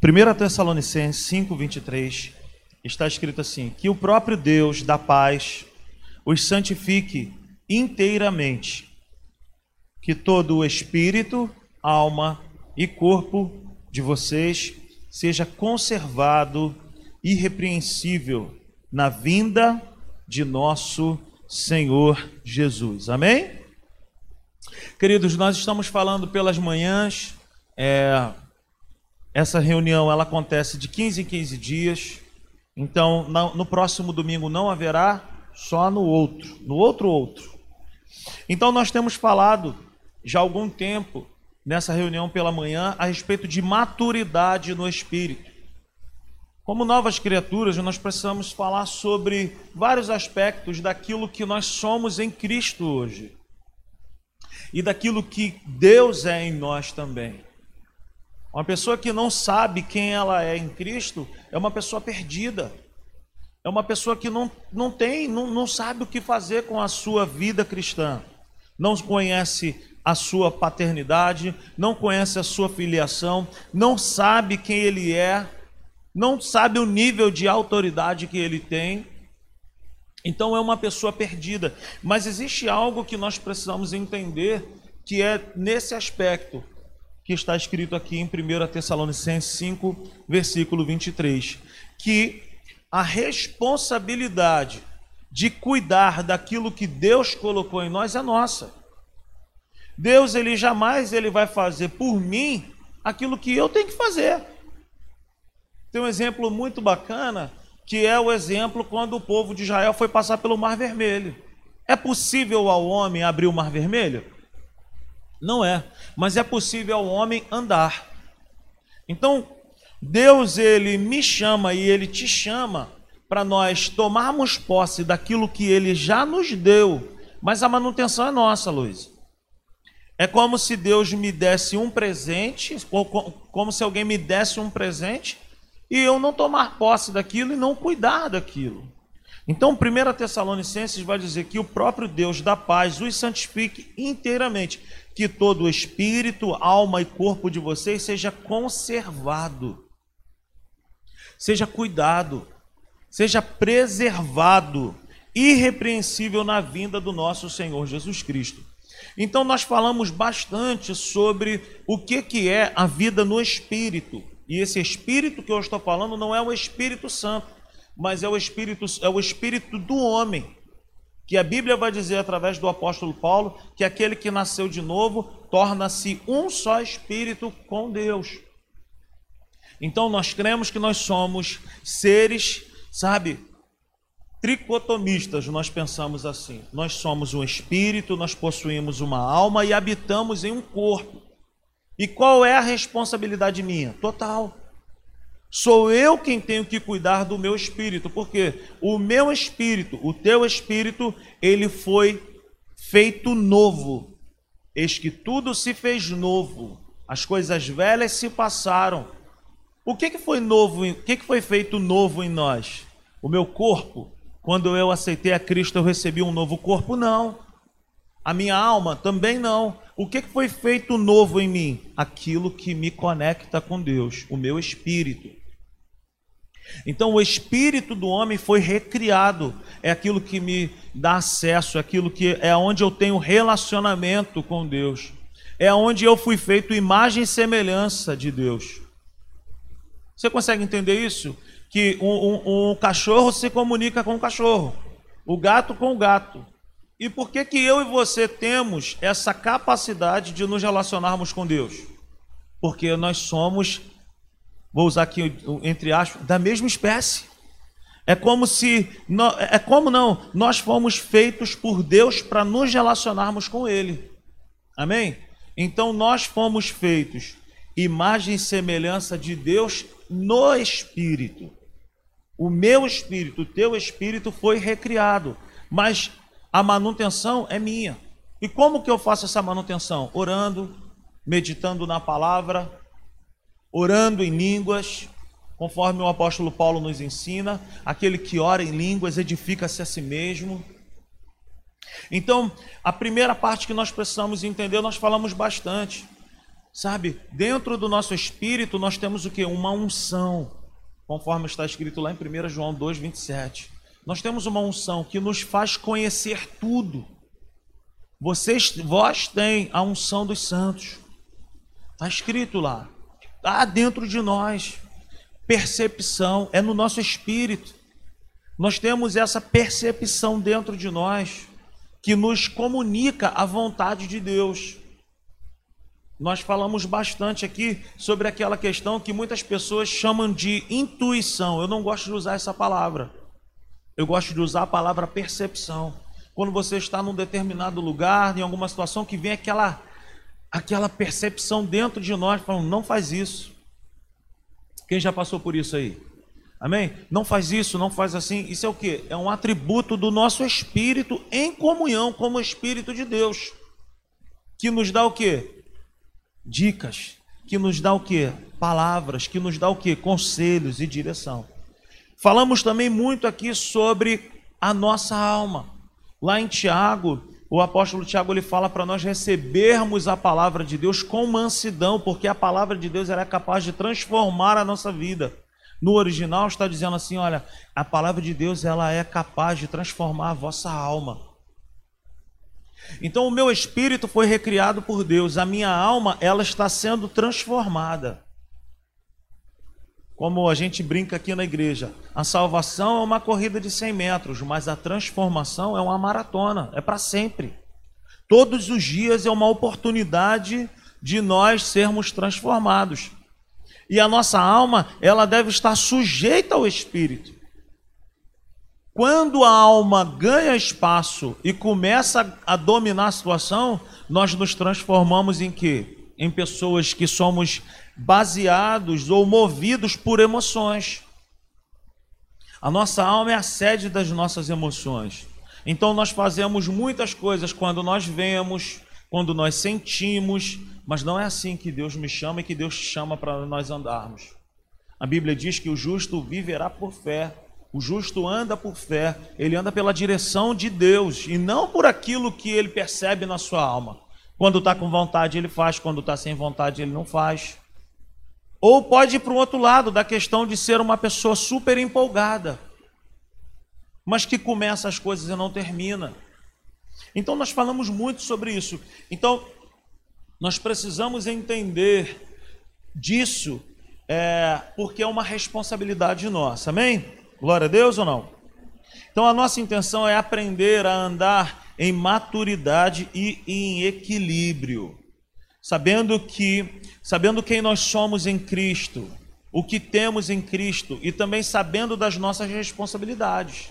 1 Tessalonicenses 5, 23, está escrito assim: Que o próprio Deus da paz os santifique inteiramente, que todo o espírito, alma e corpo de vocês seja conservado irrepreensível na vinda de nosso Senhor Jesus. Amém? Queridos, nós estamos falando pelas manhãs. É, essa reunião ela acontece de 15 em 15 dias. Então, no próximo domingo não haverá, só no outro, no outro outro. Então, nós temos falado já há algum tempo nessa reunião pela manhã a respeito de maturidade no espírito. Como novas criaturas, nós precisamos falar sobre vários aspectos daquilo que nós somos em Cristo hoje e daquilo que Deus é em nós também. Uma pessoa que não sabe quem ela é em Cristo é uma pessoa perdida. É uma pessoa que não, não tem, não, não sabe o que fazer com a sua vida cristã. Não conhece a sua paternidade, não conhece a sua filiação, não sabe quem ele é não sabe o nível de autoridade que ele tem. Então é uma pessoa perdida. Mas existe algo que nós precisamos entender que é nesse aspecto que está escrito aqui em 1 Tessalonicenses 5, versículo 23, que a responsabilidade de cuidar daquilo que Deus colocou em nós é nossa. Deus ele jamais ele vai fazer por mim aquilo que eu tenho que fazer. Tem um exemplo muito bacana, que é o exemplo quando o povo de Israel foi passar pelo Mar Vermelho. É possível ao homem abrir o Mar Vermelho? Não é, mas é possível ao homem andar. Então, Deus ele me chama e ele te chama para nós tomarmos posse daquilo que ele já nos deu, mas a manutenção é nossa, Luiz. É como se Deus me desse um presente, como se alguém me desse um presente e eu não tomar posse daquilo e não cuidar daquilo. Então, 1 Tessalonicenses vai dizer que o próprio Deus da paz os santifique inteiramente, que todo o espírito, alma e corpo de vocês seja conservado, seja cuidado, seja preservado, irrepreensível na vinda do nosso Senhor Jesus Cristo. Então, nós falamos bastante sobre o que, que é a vida no espírito. E esse espírito que eu estou falando não é o Espírito Santo, mas é o espírito é o espírito do homem. Que a Bíblia vai dizer através do apóstolo Paulo que aquele que nasceu de novo torna-se um só espírito com Deus. Então nós cremos que nós somos seres, sabe, tricotomistas, nós pensamos assim. Nós somos um espírito, nós possuímos uma alma e habitamos em um corpo. E qual é a responsabilidade minha? Total. Sou eu quem tenho que cuidar do meu espírito, porque o meu espírito, o teu espírito, ele foi feito novo. Eis que tudo se fez novo, as coisas velhas se passaram. O que, que foi novo? O que, que foi feito novo em nós? O meu corpo, quando eu aceitei a Cristo, eu recebi um novo corpo? Não. A minha alma também não. O que foi feito novo em mim? Aquilo que me conecta com Deus, o meu espírito. Então, o espírito do homem foi recriado, é aquilo que me dá acesso, é aquilo que é onde eu tenho relacionamento com Deus, é onde eu fui feito imagem e semelhança de Deus. Você consegue entender isso? Que um, um, um cachorro se comunica com o cachorro, o gato com o gato, e por que que eu e você temos essa capacidade de nos relacionarmos com Deus? Porque nós somos, vou usar aqui entre aspas, da mesma espécie. É como se, é como não, nós fomos feitos por Deus para nos relacionarmos com Ele. Amém? Então nós fomos feitos imagem e semelhança de Deus no Espírito. O meu espírito, o teu espírito foi recriado, mas a manutenção é minha. E como que eu faço essa manutenção? Orando, meditando na palavra, orando em línguas, conforme o apóstolo Paulo nos ensina, aquele que ora em línguas edifica-se a si mesmo. Então, a primeira parte que nós precisamos entender, nós falamos bastante. Sabe, dentro do nosso espírito nós temos o que? Uma unção, conforme está escrito lá em 1 João 2, 27. Nós temos uma unção que nos faz conhecer tudo. Vocês, vós têm a unção dos santos. Está escrito lá. Está dentro de nós. Percepção, é no nosso espírito. Nós temos essa percepção dentro de nós que nos comunica a vontade de Deus. Nós falamos bastante aqui sobre aquela questão que muitas pessoas chamam de intuição. Eu não gosto de usar essa palavra. Eu gosto de usar a palavra percepção. Quando você está num determinado lugar, em alguma situação que vem aquela aquela percepção dentro de nós, falando, não faz isso. Quem já passou por isso aí? Amém? Não faz isso, não faz assim. Isso é o que? É um atributo do nosso espírito em comunhão com o Espírito de Deus. Que nos dá o que? dicas, que nos dá o que? Palavras, que nos dá o que? Conselhos e direção. Falamos também muito aqui sobre a nossa alma. Lá em Tiago, o apóstolo Tiago ele fala para nós recebermos a palavra de Deus com mansidão, porque a palavra de Deus é capaz de transformar a nossa vida. No original está dizendo assim, olha, a palavra de Deus ela é capaz de transformar a vossa alma. Então o meu espírito foi recriado por Deus, a minha alma ela está sendo transformada. Como a gente brinca aqui na igreja, a salvação é uma corrida de 100 metros, mas a transformação é uma maratona, é para sempre. Todos os dias é uma oportunidade de nós sermos transformados. E a nossa alma, ela deve estar sujeita ao espírito. Quando a alma ganha espaço e começa a dominar a situação, nós nos transformamos em quê? Em pessoas que somos baseados ou movidos por emoções. A nossa alma é a sede das nossas emoções. Então nós fazemos muitas coisas quando nós vemos, quando nós sentimos, mas não é assim que Deus me chama e que Deus chama para nós andarmos. A Bíblia diz que o justo viverá por fé. O justo anda por fé, ele anda pela direção de Deus e não por aquilo que ele percebe na sua alma. Quando está com vontade, ele faz, quando está sem vontade, ele não faz. Ou pode ir para o outro lado, da questão de ser uma pessoa super empolgada, mas que começa as coisas e não termina. Então, nós falamos muito sobre isso. Então, nós precisamos entender disso, é, porque é uma responsabilidade nossa, amém? Glória a Deus ou não? Então a nossa intenção é aprender a andar em maturidade e em equilíbrio, sabendo que, sabendo quem nós somos em Cristo, o que temos em Cristo e também sabendo das nossas responsabilidades.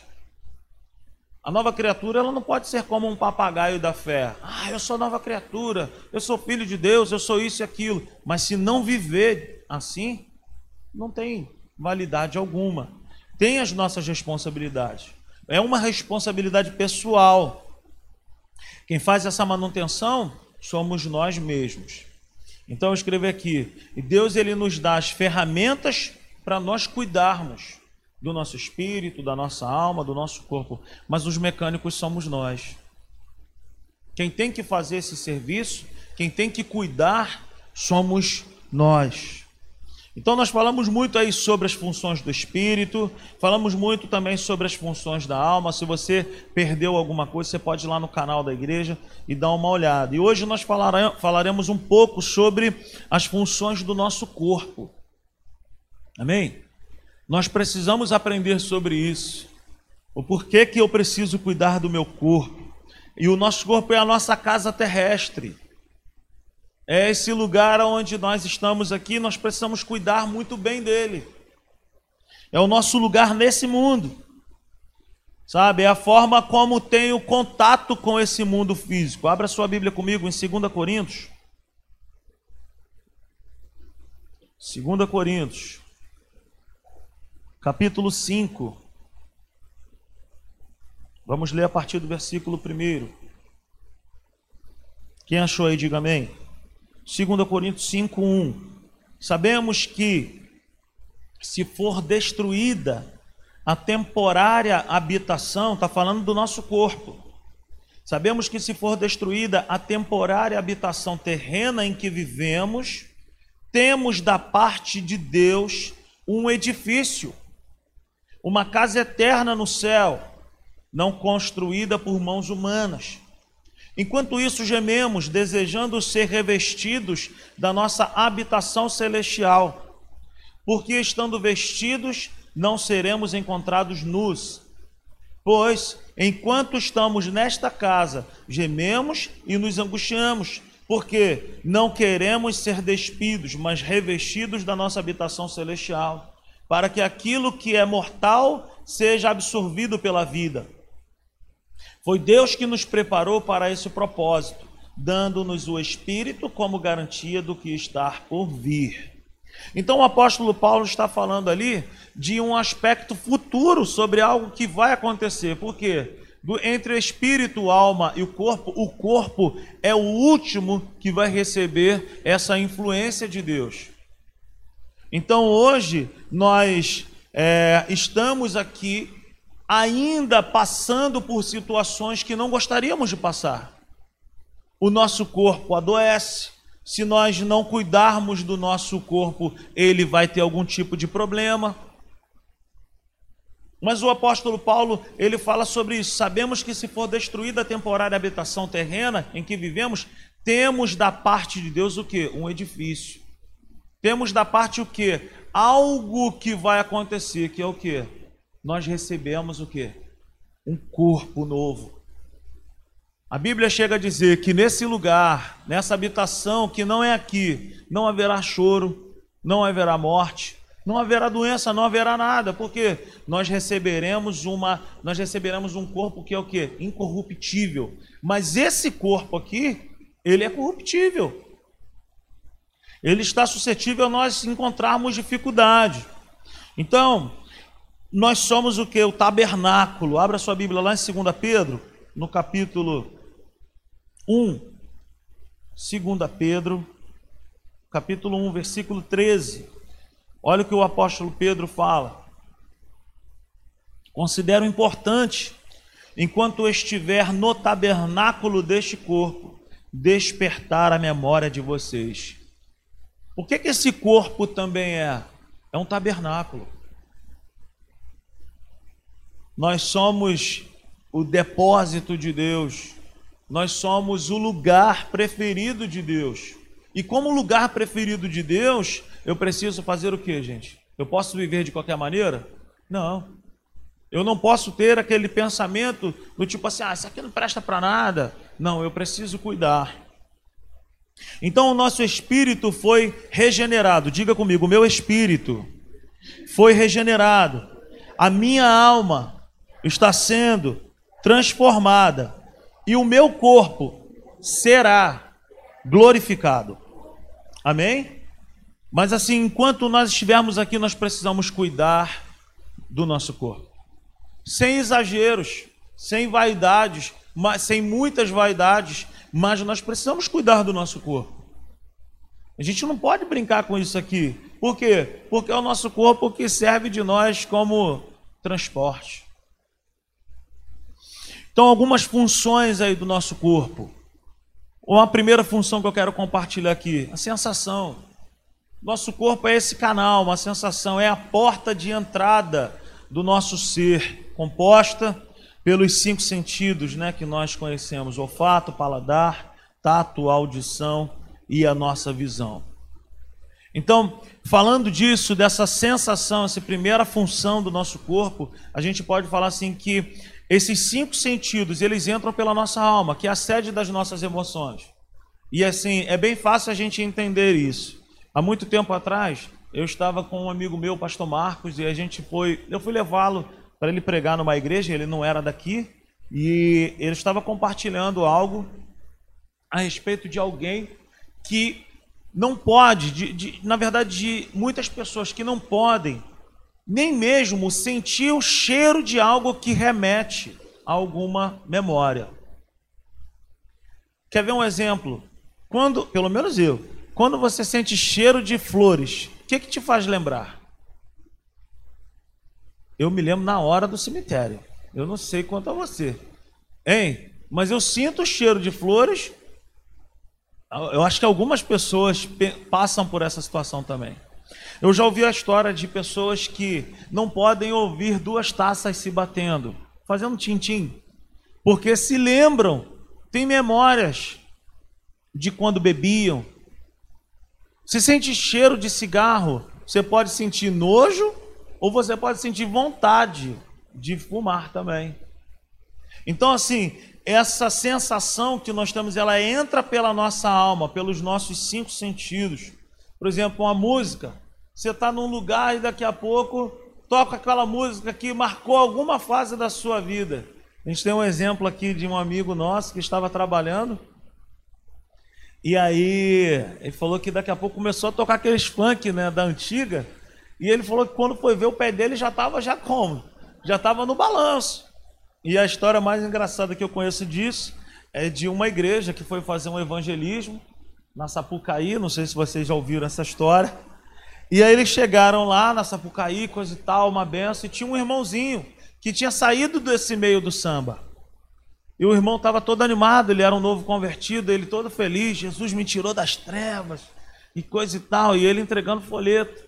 A nova criatura ela não pode ser como um papagaio da fé. Ah, eu sou nova criatura, eu sou filho de Deus, eu sou isso e aquilo. Mas se não viver assim, não tem validade alguma tem as nossas responsabilidades. É uma responsabilidade pessoal. Quem faz essa manutenção somos nós mesmos. Então eu escrevi aqui, e Deus ele nos dá as ferramentas para nós cuidarmos do nosso espírito, da nossa alma, do nosso corpo, mas os mecânicos somos nós. Quem tem que fazer esse serviço, quem tem que cuidar, somos nós. Então nós falamos muito aí sobre as funções do espírito, falamos muito também sobre as funções da alma. Se você perdeu alguma coisa, você pode ir lá no canal da igreja e dar uma olhada. E hoje nós falaremos um pouco sobre as funções do nosso corpo. Amém? Nós precisamos aprender sobre isso. O porquê que eu preciso cuidar do meu corpo. E o nosso corpo é a nossa casa terrestre. É esse lugar onde nós estamos aqui, nós precisamos cuidar muito bem dele. É o nosso lugar nesse mundo. Sabe, é a forma como tenho contato com esse mundo físico. Abra sua Bíblia comigo em 2 Coríntios. 2 Coríntios, capítulo 5. Vamos ler a partir do versículo 1. Quem achou aí, diga amém. 2 Coríntios 5:1. Sabemos que se for destruída a temporária habitação, está falando do nosso corpo. Sabemos que se for destruída a temporária habitação terrena em que vivemos, temos da parte de Deus um edifício, uma casa eterna no céu, não construída por mãos humanas. Enquanto isso, gememos, desejando ser revestidos da nossa habitação celestial, porque estando vestidos, não seremos encontrados nus. Pois, enquanto estamos nesta casa, gememos e nos angustiamos, porque não queremos ser despidos, mas revestidos da nossa habitação celestial, para que aquilo que é mortal seja absorvido pela vida. Foi Deus que nos preparou para esse propósito, dando-nos o Espírito como garantia do que está por vir. Então o apóstolo Paulo está falando ali de um aspecto futuro sobre algo que vai acontecer. Por quê? entre o espírito, alma e o corpo, o corpo é o último que vai receber essa influência de Deus. Então hoje nós é, estamos aqui ainda passando por situações que não gostaríamos de passar. O nosso corpo adoece. Se nós não cuidarmos do nosso corpo, ele vai ter algum tipo de problema. Mas o apóstolo Paulo, ele fala sobre isso. Sabemos que se for destruída a temporária habitação terrena em que vivemos, temos da parte de Deus o que? Um edifício. Temos da parte o que? Algo que vai acontecer, que é o que? Nós recebemos o que? Um corpo novo. A Bíblia chega a dizer que nesse lugar, nessa habitação que não é aqui, não haverá choro, não haverá morte, não haverá doença, não haverá nada, porque nós receberemos uma, nós receberemos um corpo que é o que? Incorruptível. Mas esse corpo aqui, ele é corruptível. Ele está suscetível a nós encontrarmos dificuldade. Então, nós somos o que? O tabernáculo. Abra sua Bíblia lá em 2 Pedro, no capítulo 1. 2 Pedro, capítulo 1, versículo 13. Olha o que o apóstolo Pedro fala. Considero importante, enquanto estiver no tabernáculo deste corpo, despertar a memória de vocês. O que, que esse corpo também é? É um tabernáculo. Nós somos o depósito de Deus. Nós somos o lugar preferido de Deus. E como lugar preferido de Deus, eu preciso fazer o que, gente? Eu posso viver de qualquer maneira? Não. Eu não posso ter aquele pensamento do tipo assim, ah, isso aqui não presta para nada. Não, eu preciso cuidar. Então o nosso espírito foi regenerado. Diga comigo, o meu espírito foi regenerado. A minha alma está sendo transformada e o meu corpo será glorificado. Amém? Mas assim, enquanto nós estivermos aqui, nós precisamos cuidar do nosso corpo. Sem exageros, sem vaidades, sem muitas vaidades, mas nós precisamos cuidar do nosso corpo. A gente não pode brincar com isso aqui. Por quê? Porque é o nosso corpo que serve de nós como transporte. Então, algumas funções aí do nosso corpo. Uma primeira função que eu quero compartilhar aqui, a sensação. Nosso corpo é esse canal, uma sensação, é a porta de entrada do nosso ser, composta pelos cinco sentidos né, que nós conhecemos: olfato, paladar, tato, audição e a nossa visão. Então, falando disso, dessa sensação, essa primeira função do nosso corpo, a gente pode falar assim que esses cinco sentidos, eles entram pela nossa alma, que é a sede das nossas emoções. E assim, é bem fácil a gente entender isso. Há muito tempo atrás, eu estava com um amigo meu, pastor Marcos, e a gente foi, eu fui levá-lo para ele pregar numa igreja, ele não era daqui, e ele estava compartilhando algo a respeito de alguém que não pode, de, de, na verdade, de muitas pessoas que não podem nem mesmo sentir o cheiro de algo que remete a alguma memória. Quer ver um exemplo? Quando, pelo menos eu, quando você sente cheiro de flores, o que, que te faz lembrar? Eu me lembro na hora do cemitério. Eu não sei quanto a você. Hein? mas eu sinto o cheiro de flores. Eu acho que algumas pessoas passam por essa situação também. Eu já ouvi a história de pessoas que não podem ouvir duas taças se batendo, fazendo tintim, porque se lembram, têm memórias de quando bebiam. Se sente cheiro de cigarro, você pode sentir nojo ou você pode sentir vontade de fumar também. Então, assim, essa sensação que nós temos, ela entra pela nossa alma, pelos nossos cinco sentidos. Por exemplo, uma música. Você está num lugar e daqui a pouco toca aquela música que marcou alguma fase da sua vida. A gente tem um exemplo aqui de um amigo nosso que estava trabalhando. E aí ele falou que daqui a pouco começou a tocar aqueles funk né, da antiga. E ele falou que quando foi ver o pé dele já estava já como? Já estava no balanço. E a história mais engraçada que eu conheço disso é de uma igreja que foi fazer um evangelismo na Sapucaí, não sei se vocês já ouviram essa história. E aí eles chegaram lá na Sapucaí, coisa e tal, uma benção, e tinha um irmãozinho que tinha saído desse meio do samba. E o irmão estava todo animado, ele era um novo convertido, ele todo feliz, Jesus me tirou das trevas e coisa e tal, e ele entregando folheto,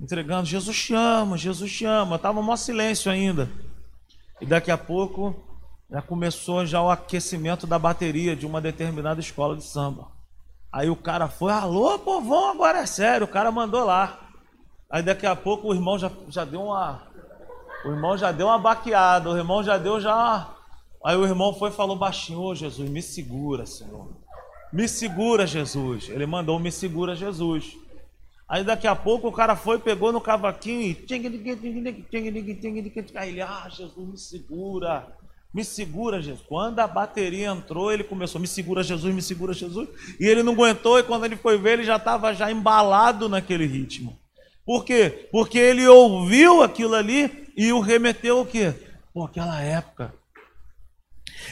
entregando, Jesus te ama, Jesus te ama, estava um maior silêncio ainda. E daqui a pouco já começou já o aquecimento da bateria de uma determinada escola de samba. Aí o cara foi, alô, povão, agora é sério, o cara mandou lá. Aí daqui a pouco o irmão já, já deu uma. O irmão já deu uma baqueada, o irmão já deu já. Aí o irmão foi e falou baixinho, ô oh, Jesus, me segura, Senhor. Me segura, Jesus. Ele mandou me segura, Jesus. Aí daqui a pouco o cara foi, pegou no cavaquinho e. Aí ele, ah, Jesus, me segura. Me segura, Jesus. Quando a bateria entrou, ele começou, me segura, Jesus, me segura, Jesus. E ele não aguentou, e quando ele foi ver, ele já estava já embalado naquele ritmo. Por quê? Porque ele ouviu aquilo ali e o remeteu o quê? Por aquela época.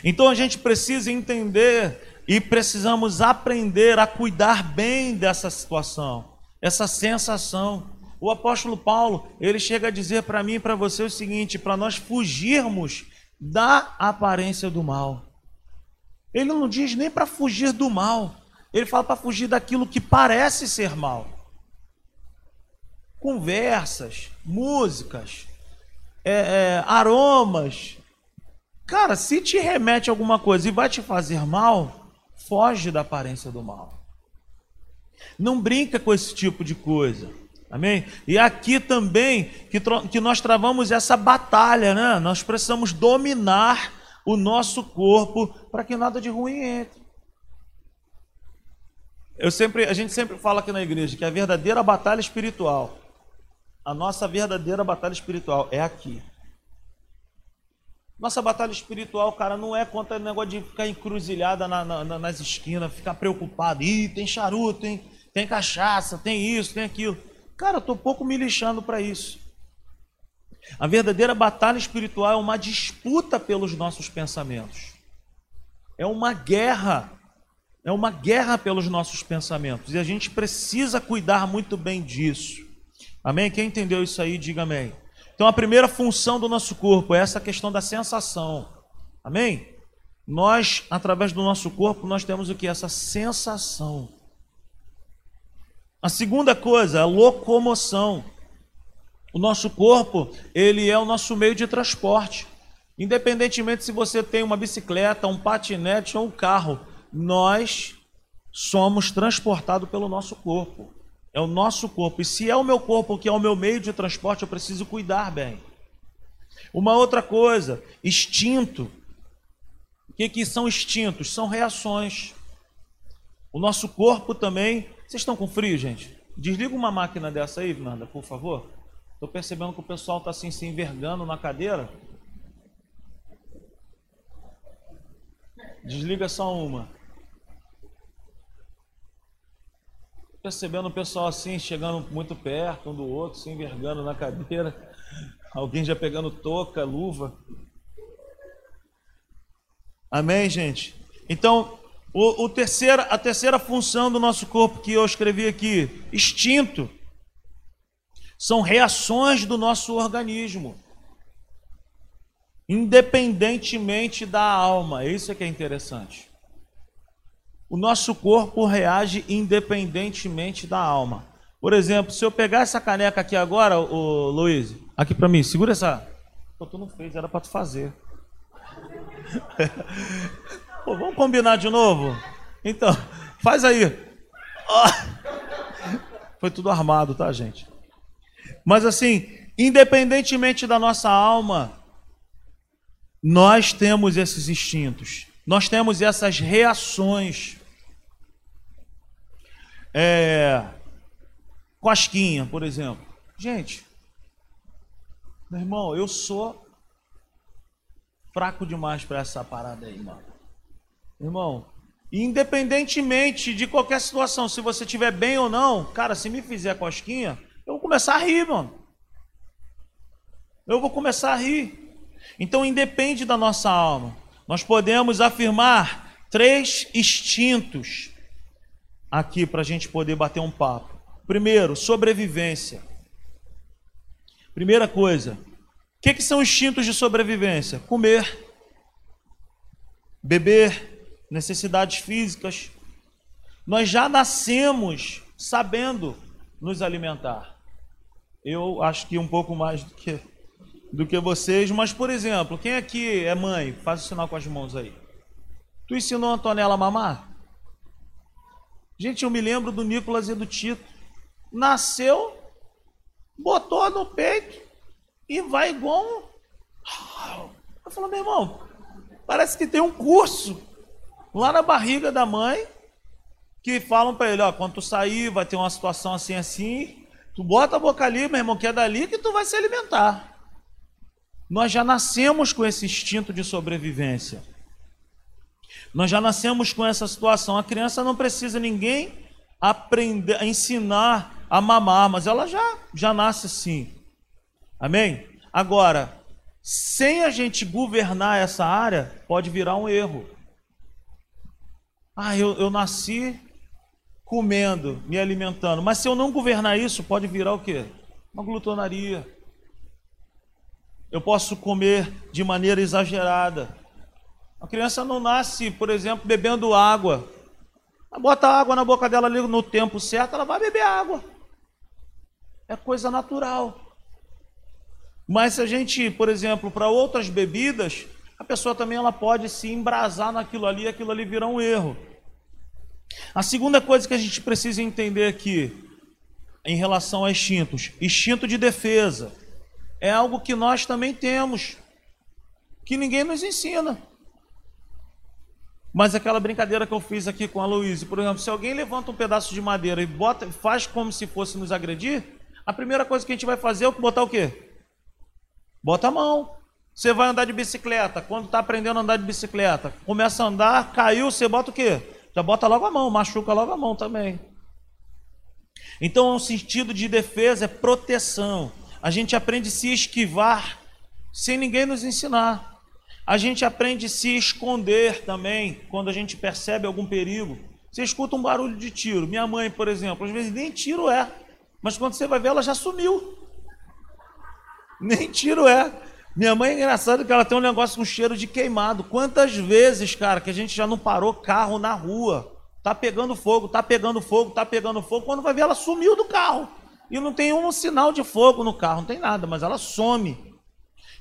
Então a gente precisa entender e precisamos aprender a cuidar bem dessa situação essa sensação. O apóstolo Paulo, ele chega a dizer para mim e para você o seguinte: para nós fugirmos da aparência do mal. Ele não diz nem para fugir do mal, ele fala para fugir daquilo que parece ser mal. Conversas, músicas, é, é, aromas. Cara, se te remete alguma coisa e vai te fazer mal, foge da aparência do mal. Não brinca com esse tipo de coisa. Amém? E aqui também que, que nós travamos essa batalha, né? Nós precisamos dominar o nosso corpo para que nada de ruim entre. Eu sempre, a gente sempre fala aqui na igreja que a verdadeira batalha espiritual, a nossa verdadeira batalha espiritual é aqui. Nossa batalha espiritual, cara, não é contra o negócio de ficar encruzilhada na, na, nas esquinas, ficar preocupado. Ih, tem charuto, hein? tem cachaça, tem isso, tem aquilo. Cara, eu estou pouco me lixando para isso. A verdadeira batalha espiritual é uma disputa pelos nossos pensamentos. É uma guerra. É uma guerra pelos nossos pensamentos. E a gente precisa cuidar muito bem disso. Amém? Quem entendeu isso aí, diga amém. Então a primeira função do nosso corpo é essa questão da sensação. Amém? Nós, através do nosso corpo, nós temos o que? Essa sensação. A segunda coisa, a locomoção. O nosso corpo, ele é o nosso meio de transporte. Independentemente se você tem uma bicicleta, um patinete ou um carro, nós somos transportados pelo nosso corpo. É o nosso corpo. E se é o meu corpo que é o meu meio de transporte, eu preciso cuidar bem. Uma outra coisa, instinto. O que, que são instintos? São reações. O nosso corpo também vocês estão com frio, gente? Desliga uma máquina dessa aí, Nanda, por favor. Estou percebendo que o pessoal está assim se envergando na cadeira. Desliga só uma. Percebendo o pessoal assim, chegando muito perto um do outro, se envergando na cadeira. Alguém já pegando touca, luva. Amém, gente? Então, o, o terceira, a terceira função do nosso corpo que eu escrevi aqui, instinto, são reações do nosso organismo. independentemente da alma. Isso é que é interessante. O nosso corpo reage independentemente da alma. Por exemplo, se eu pegar essa caneca aqui agora, o Luiz, aqui para mim, segura essa. Pô, tu não fez, era para tu fazer. Pô, vamos combinar de novo? Então, faz aí. Foi tudo armado, tá, gente? Mas assim, independentemente da nossa alma, nós temos esses instintos, nós temos essas reações. É, cosquinha, por exemplo. Gente, meu irmão, eu sou fraco demais para essa parada aí, mano. Irmão, independentemente de qualquer situação, se você estiver bem ou não, cara, se me fizer cosquinha, eu vou começar a rir, mano. Eu vou começar a rir. Então, independe da nossa alma. Nós podemos afirmar três instintos aqui para a gente poder bater um papo. Primeiro, sobrevivência. Primeira coisa, o que, que são instintos de sobrevivência? Comer, beber, necessidades físicas. Nós já nascemos sabendo nos alimentar. Eu acho que um pouco mais do que, do que vocês, mas por exemplo, quem aqui é mãe? Faz o sinal com as mãos aí. Tu ensinou a Antonella a mamar? Gente, eu me lembro do Nicolas e do Tito. Nasceu, botou no peito e vai igual um. Eu falo, meu irmão, parece que tem um curso lá na barriga da mãe que falam para ele, ó, quando tu sair vai ter uma situação assim assim, tu bota a boca ali, meu irmão, que é dali que tu vai se alimentar. Nós já nascemos com esse instinto de sobrevivência. Nós já nascemos com essa situação. A criança não precisa ninguém aprender, ensinar a mamar, mas ela já já nasce assim. Amém? Agora, sem a gente governar essa área, pode virar um erro. Ah, eu, eu nasci comendo, me alimentando, mas se eu não governar isso, pode virar o quê? Uma glutonaria. Eu posso comer de maneira exagerada. A criança não nasce, por exemplo, bebendo água. Bota água na boca dela ali no tempo certo, ela vai beber água. É coisa natural. Mas se a gente, por exemplo, para outras bebidas, a pessoa também ela pode se embrasar naquilo ali, aquilo ali virar um erro. A segunda coisa que a gente precisa entender aqui, em relação a instintos, instinto de defesa, é algo que nós também temos, que ninguém nos ensina. Mas aquela brincadeira que eu fiz aqui com a Luísa, por exemplo, se alguém levanta um pedaço de madeira e bota, faz como se fosse nos agredir, a primeira coisa que a gente vai fazer é botar o quê? Bota a mão. Você vai andar de bicicleta, quando está aprendendo a andar de bicicleta, começa a andar, caiu, você bota o quê? Bota logo a mão, machuca logo a mão também. Então, o sentido de defesa é proteção. A gente aprende a se esquivar sem ninguém nos ensinar. A gente aprende a se esconder também quando a gente percebe algum perigo. Você escuta um barulho de tiro. Minha mãe, por exemplo, às vezes nem tiro é, mas quando você vai ver, ela já sumiu. Nem tiro é. Minha mãe é engraçado que ela tem um negócio com cheiro de queimado. Quantas vezes, cara, que a gente já não parou carro na rua? Tá pegando fogo, tá pegando fogo, tá pegando fogo. Quando vai ver, ela sumiu do carro. E não tem um sinal de fogo no carro, não tem nada, mas ela some.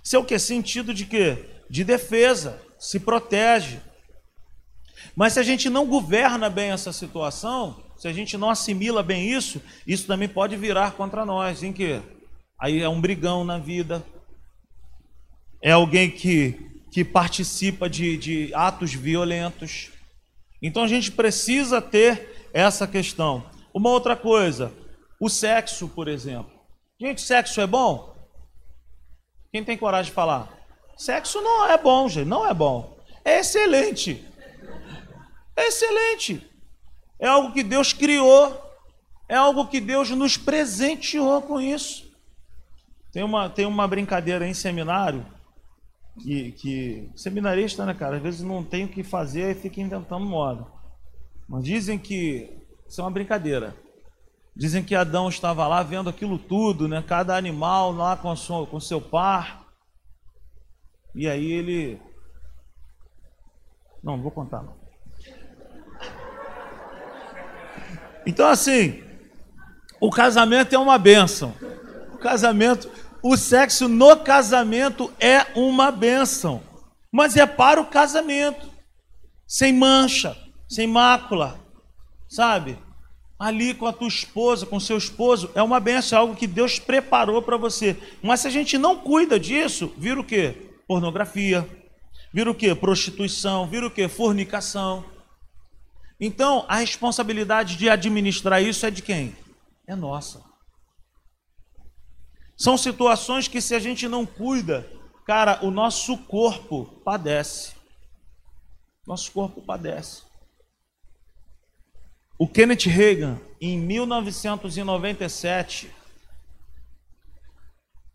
Isso é o que? Sentido de quê? de defesa, se protege. Mas se a gente não governa bem essa situação, se a gente não assimila bem isso, isso também pode virar contra nós. Em que? Aí é um brigão na vida, é alguém que, que participa de, de atos violentos. Então a gente precisa ter essa questão. Uma outra coisa, o sexo, por exemplo. Gente, sexo é bom? Quem tem coragem de falar? Sexo não é bom, gente, não é bom. É excelente. É excelente. É algo que Deus criou. É algo que Deus nos presenteou com isso. Tem uma, tem uma brincadeira em seminário que, que seminarista, né, cara? Às vezes não tem o que fazer e fica inventando moda. Mas dizem que isso é uma brincadeira. Dizem que Adão estava lá vendo aquilo tudo, né? Cada animal lá com, seu, com seu par. E aí ele. Não, não vou contar não. Então, assim, o casamento é uma bênção. O casamento, o sexo no casamento é uma bênção. Mas é para o casamento. Sem mancha, sem mácula, sabe? Ali com a tua esposa, com seu esposo, é uma bênção, é algo que Deus preparou para você. Mas se a gente não cuida disso, vira o quê? Pornografia. Vira o quê? Prostituição. Vira o quê? Fornicação. Então, a responsabilidade de administrar isso é de quem? É nossa. São situações que, se a gente não cuida, cara, o nosso corpo padece. Nosso corpo padece. O Kenneth Reagan, em 1997,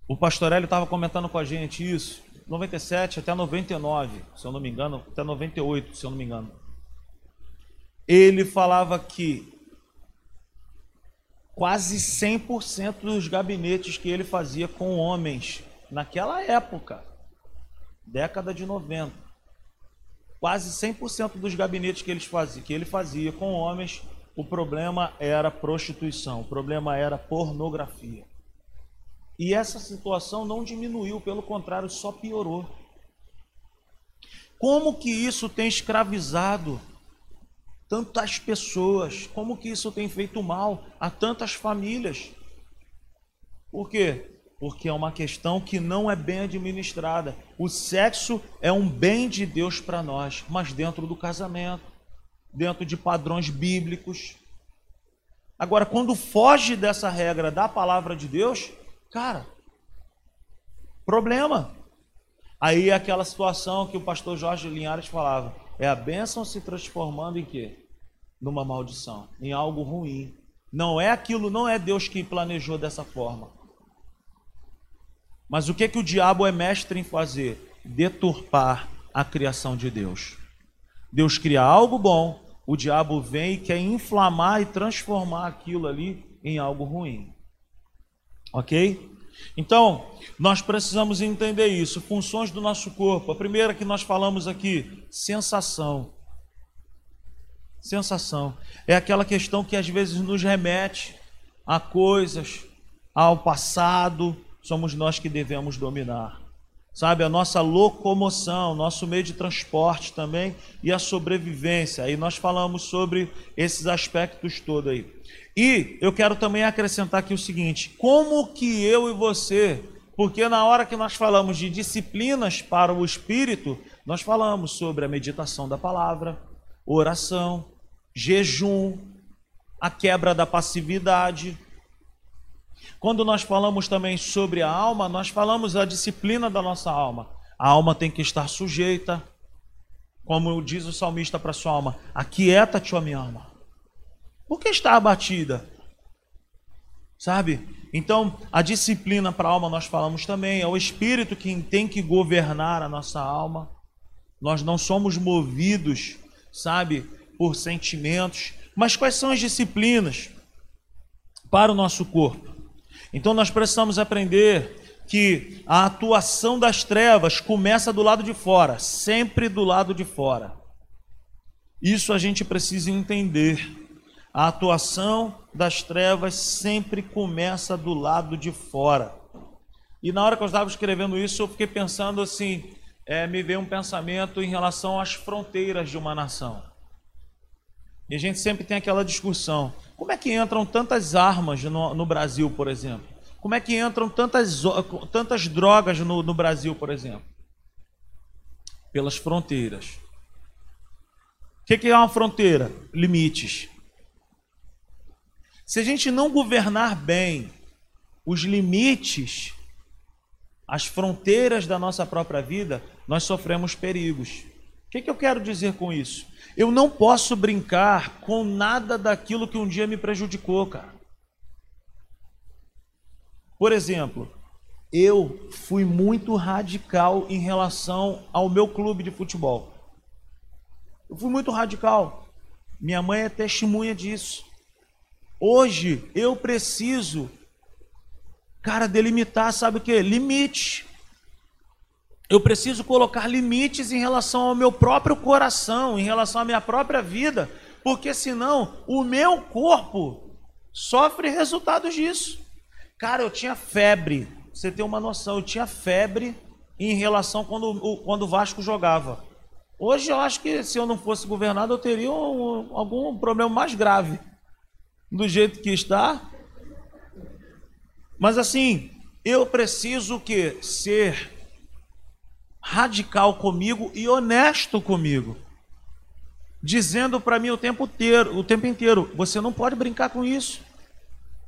o Pastorelli estava comentando com a gente isso, 97 até 99, se eu não me engano, até 98, se eu não me engano ele falava que quase 100% dos gabinetes que ele fazia com homens naquela época, década de 90, quase 100% dos gabinetes que, eles fazia, que ele fazia com homens, o problema era prostituição, o problema era pornografia. E essa situação não diminuiu, pelo contrário, só piorou. Como que isso tem escravizado tantas pessoas, como que isso tem feito mal a tantas famílias? Por quê? Porque é uma questão que não é bem administrada. O sexo é um bem de Deus para nós, mas dentro do casamento, dentro de padrões bíblicos. Agora, quando foge dessa regra da palavra de Deus, cara, problema. Aí é aquela situação que o pastor Jorge Linhares falava: é a bênção se transformando em quê? Numa maldição, em algo ruim. Não é aquilo, não é Deus que planejou dessa forma. Mas o que que o diabo é mestre em fazer? Deturpar a criação de Deus. Deus cria algo bom, o diabo vem e quer inflamar e transformar aquilo ali em algo ruim. Ok? Então, nós precisamos entender isso. Funções do nosso corpo. A primeira que nós falamos aqui, sensação. Sensação. É aquela questão que às vezes nos remete a coisas, ao passado. Somos nós que devemos dominar. Sabe, a nossa locomoção, nosso meio de transporte também e a sobrevivência. Aí nós falamos sobre esses aspectos todos aí. E eu quero também acrescentar aqui o seguinte: como que eu e você, porque na hora que nós falamos de disciplinas para o espírito, nós falamos sobre a meditação da palavra, oração, jejum, a quebra da passividade. Quando nós falamos também sobre a alma, nós falamos a disciplina da nossa alma. A alma tem que estar sujeita, como diz o salmista para sua alma: Aquieta-te, ó minha alma por que está abatida? Sabe? Então, a disciplina para a alma nós falamos também, é o espírito quem tem que governar a nossa alma. Nós não somos movidos, sabe, por sentimentos, mas quais são as disciplinas para o nosso corpo? Então nós precisamos aprender que a atuação das trevas começa do lado de fora, sempre do lado de fora. Isso a gente precisa entender. A atuação das trevas sempre começa do lado de fora. E na hora que eu estava escrevendo isso, eu fiquei pensando assim: é, me veio um pensamento em relação às fronteiras de uma nação. E a gente sempre tem aquela discussão: como é que entram tantas armas no, no Brasil, por exemplo? Como é que entram tantas, tantas drogas no, no Brasil, por exemplo? Pelas fronteiras. O que, que é uma fronteira? Limites. Se a gente não governar bem os limites, as fronteiras da nossa própria vida, nós sofremos perigos. Que, que eu quero dizer com isso? Eu não posso brincar com nada daquilo que um dia me prejudicou, cara. Por exemplo, eu fui muito radical em relação ao meu clube de futebol. Eu fui muito radical. Minha mãe é testemunha disso. Hoje eu preciso, cara, delimitar, sabe o que? Limite. Eu preciso colocar limites em relação ao meu próprio coração, em relação à minha própria vida, porque senão o meu corpo sofre resultados disso. Cara, eu tinha febre, você tem uma noção, eu tinha febre em relação quando, quando o Vasco jogava. Hoje eu acho que se eu não fosse governado eu teria um, algum problema mais grave. Do jeito que está. Mas assim, eu preciso que ser radical comigo e honesto comigo. Dizendo para mim o tempo inteiro, o tempo inteiro, você não pode brincar com isso.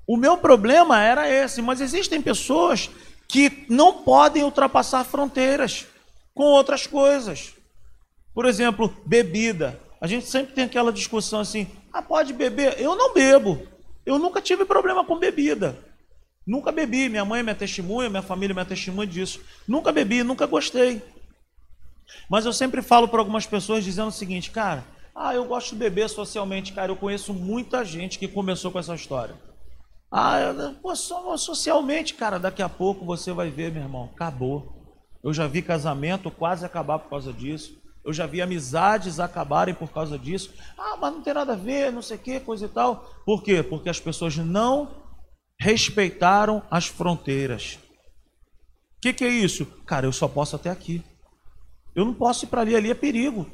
O meu problema era esse, mas existem pessoas que não podem ultrapassar fronteiras com outras coisas. Por exemplo, bebida. A gente sempre tem aquela discussão assim: ah, pode beber? Eu não bebo. Eu nunca tive problema com bebida. Nunca bebi. Minha mãe é minha testemunha, minha família é minha testemunha disso. Nunca bebi, nunca gostei. Mas eu sempre falo para algumas pessoas dizendo o seguinte, cara, ah, eu gosto de beber socialmente, cara. Eu conheço muita gente que começou com essa história. Ah, eu, pô, socialmente, cara, daqui a pouco você vai ver, meu irmão, acabou. Eu já vi casamento quase acabar por causa disso. Eu já vi amizades acabarem por causa disso. Ah, mas não tem nada a ver, não sei o que, coisa e tal. Por quê? Porque as pessoas não respeitaram as fronteiras. O que, que é isso? Cara, eu só posso até aqui. Eu não posso ir para ali, ali é perigo.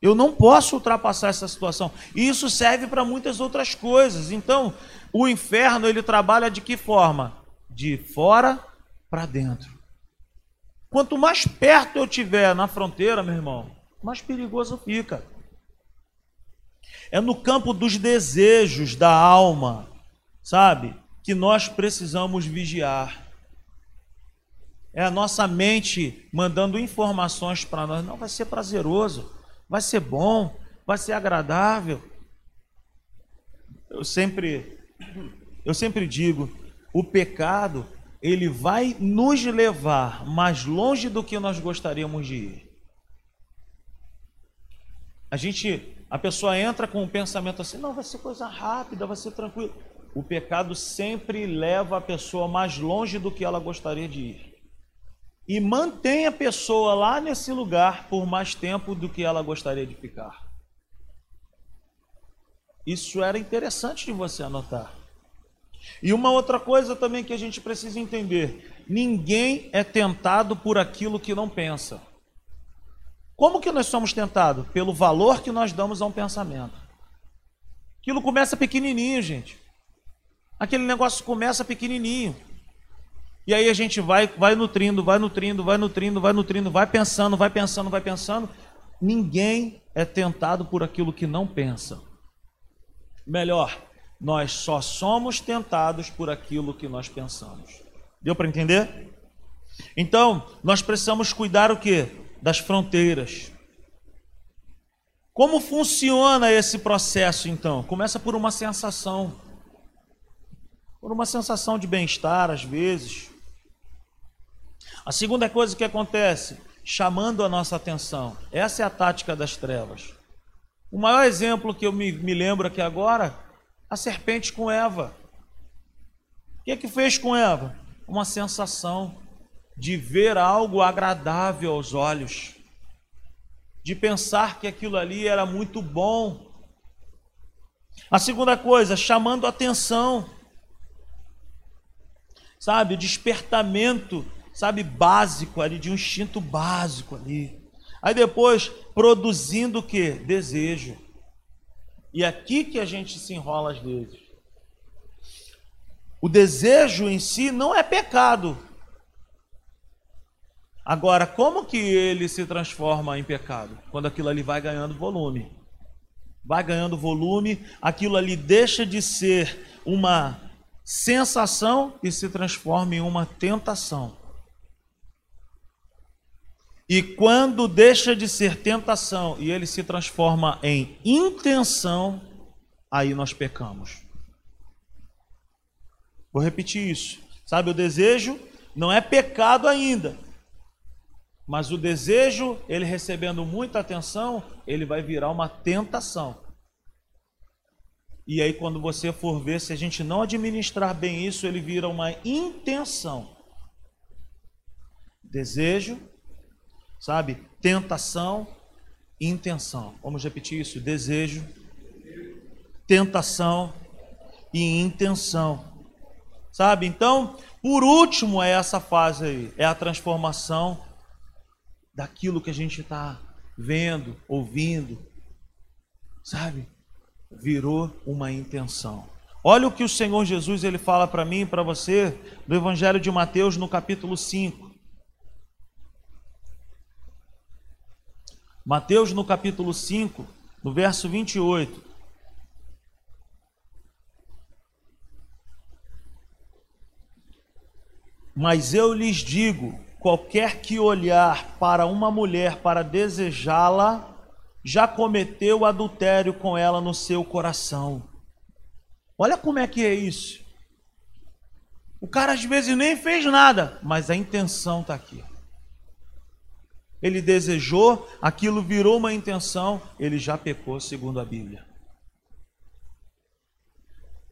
Eu não posso ultrapassar essa situação. E isso serve para muitas outras coisas. Então, o inferno ele trabalha de que forma? De fora para dentro. Quanto mais perto eu tiver na fronteira, meu irmão, mais perigoso fica. É no campo dos desejos da alma, sabe? Que nós precisamos vigiar. É a nossa mente mandando informações para nós. Não, vai ser prazeroso vai ser bom, vai ser agradável. Eu sempre, eu sempre digo, o pecado ele vai nos levar mais longe do que nós gostaríamos de ir. A gente, a pessoa entra com um pensamento assim, não, vai ser coisa rápida, vai ser tranquilo. O pecado sempre leva a pessoa mais longe do que ela gostaria de ir e mantém a pessoa lá nesse lugar por mais tempo do que ela gostaria de ficar. Isso era interessante de você anotar. E uma outra coisa também que a gente precisa entender: ninguém é tentado por aquilo que não pensa. Como que nós somos tentados? Pelo valor que nós damos a um pensamento. Aquilo começa pequenininho, gente. Aquele negócio começa pequenininho. E aí a gente vai, vai nutrindo, vai nutrindo, vai nutrindo, vai nutrindo, vai pensando, vai pensando, vai pensando. Ninguém é tentado por aquilo que não pensa. Melhor, nós só somos tentados por aquilo que nós pensamos. Deu para entender? Então, nós precisamos cuidar o que? Das fronteiras. Como funciona esse processo então? Começa por uma sensação. Por uma sensação de bem-estar às vezes, a segunda coisa que acontece, chamando a nossa atenção. Essa é a tática das trevas. O maior exemplo que eu me, me lembro aqui agora, a serpente com Eva. O que, é que fez com Eva? Uma sensação de ver algo agradável aos olhos, de pensar que aquilo ali era muito bom. A segunda coisa, chamando atenção, sabe, despertamento sabe, básico ali, de um instinto básico ali. Aí depois, produzindo o que? Desejo. E é aqui que a gente se enrola às vezes. O desejo em si não é pecado. Agora, como que ele se transforma em pecado? Quando aquilo ali vai ganhando volume. Vai ganhando volume, aquilo ali deixa de ser uma sensação e se transforma em uma tentação. E quando deixa de ser tentação e ele se transforma em intenção, aí nós pecamos. Vou repetir isso. Sabe, o desejo não é pecado ainda. Mas o desejo, ele recebendo muita atenção, ele vai virar uma tentação. E aí, quando você for ver, se a gente não administrar bem isso, ele vira uma intenção. Desejo, sabe? Tentação intenção. Vamos repetir isso: desejo, tentação e intenção. Sabe? Então, por último, é essa fase aí, é a transformação daquilo que a gente está vendo, ouvindo, sabe? Virou uma intenção. Olha o que o Senhor Jesus ele fala para mim e para você do Evangelho de Mateus no capítulo 5. Mateus no capítulo 5, no verso 28. Mas eu lhes digo: qualquer que olhar para uma mulher para desejá-la, já cometeu adultério com ela no seu coração. Olha como é que é isso. O cara às vezes nem fez nada, mas a intenção está aqui. Ele desejou, aquilo virou uma intenção, ele já pecou, segundo a Bíblia.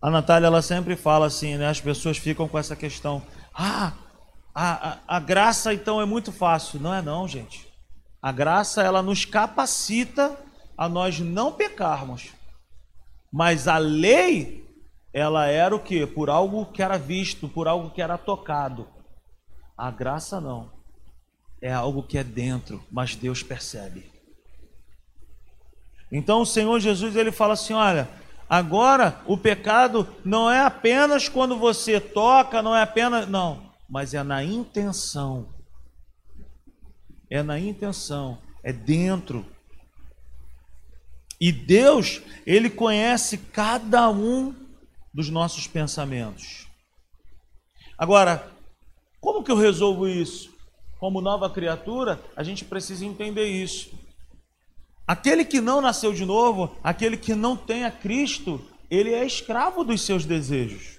A Natália, ela sempre fala assim, né? As pessoas ficam com essa questão. Ah, a, a, a graça então é muito fácil. Não é não, gente. A graça, ela nos capacita a nós não pecarmos. Mas a lei, ela era o que? Por algo que era visto, por algo que era tocado. A graça não. É algo que é dentro, mas Deus percebe. Então o Senhor Jesus ele fala assim: olha, Agora, o pecado não é apenas quando você toca, não é apenas. Não, mas é na intenção. É na intenção, é dentro. E Deus, Ele conhece cada um dos nossos pensamentos. Agora, como que eu resolvo isso? Como nova criatura, a gente precisa entender isso. Aquele que não nasceu de novo, aquele que não tem a Cristo, ele é escravo dos seus desejos.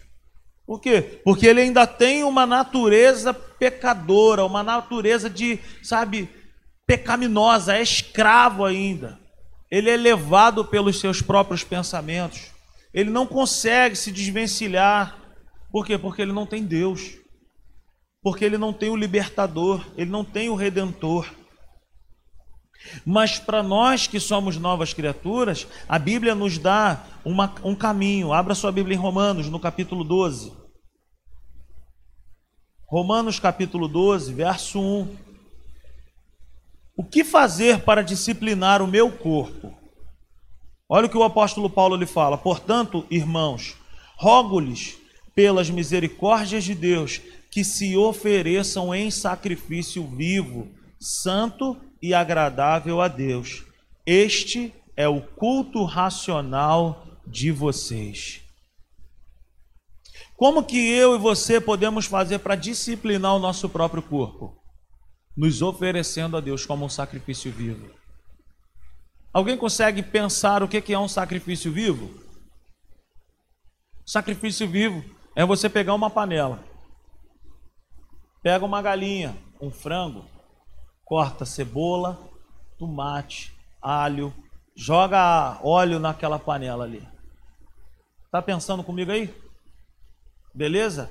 Por quê? Porque ele ainda tem uma natureza pecadora, uma natureza de, sabe, pecaminosa, é escravo ainda. Ele é levado pelos seus próprios pensamentos. Ele não consegue se desvencilhar. Por quê? Porque ele não tem Deus. Porque ele não tem o libertador, ele não tem o redentor. Mas para nós que somos novas criaturas, a Bíblia nos dá uma, um caminho. Abra sua Bíblia em Romanos, no capítulo 12. Romanos, capítulo 12, verso 1. O que fazer para disciplinar o meu corpo? Olha o que o apóstolo Paulo lhe fala. Portanto, irmãos, rogo-lhes pelas misericórdias de Deus que se ofereçam em sacrifício vivo, santo e agradável a Deus. Este é o culto racional de vocês. Como que eu e você podemos fazer para disciplinar o nosso próprio corpo? Nos oferecendo a Deus como um sacrifício vivo. Alguém consegue pensar o que é um sacrifício vivo? Sacrifício vivo é você pegar uma panela, pega uma galinha, um frango, corta cebola, tomate, alho, joga óleo naquela panela ali. Tá pensando comigo aí? Beleza?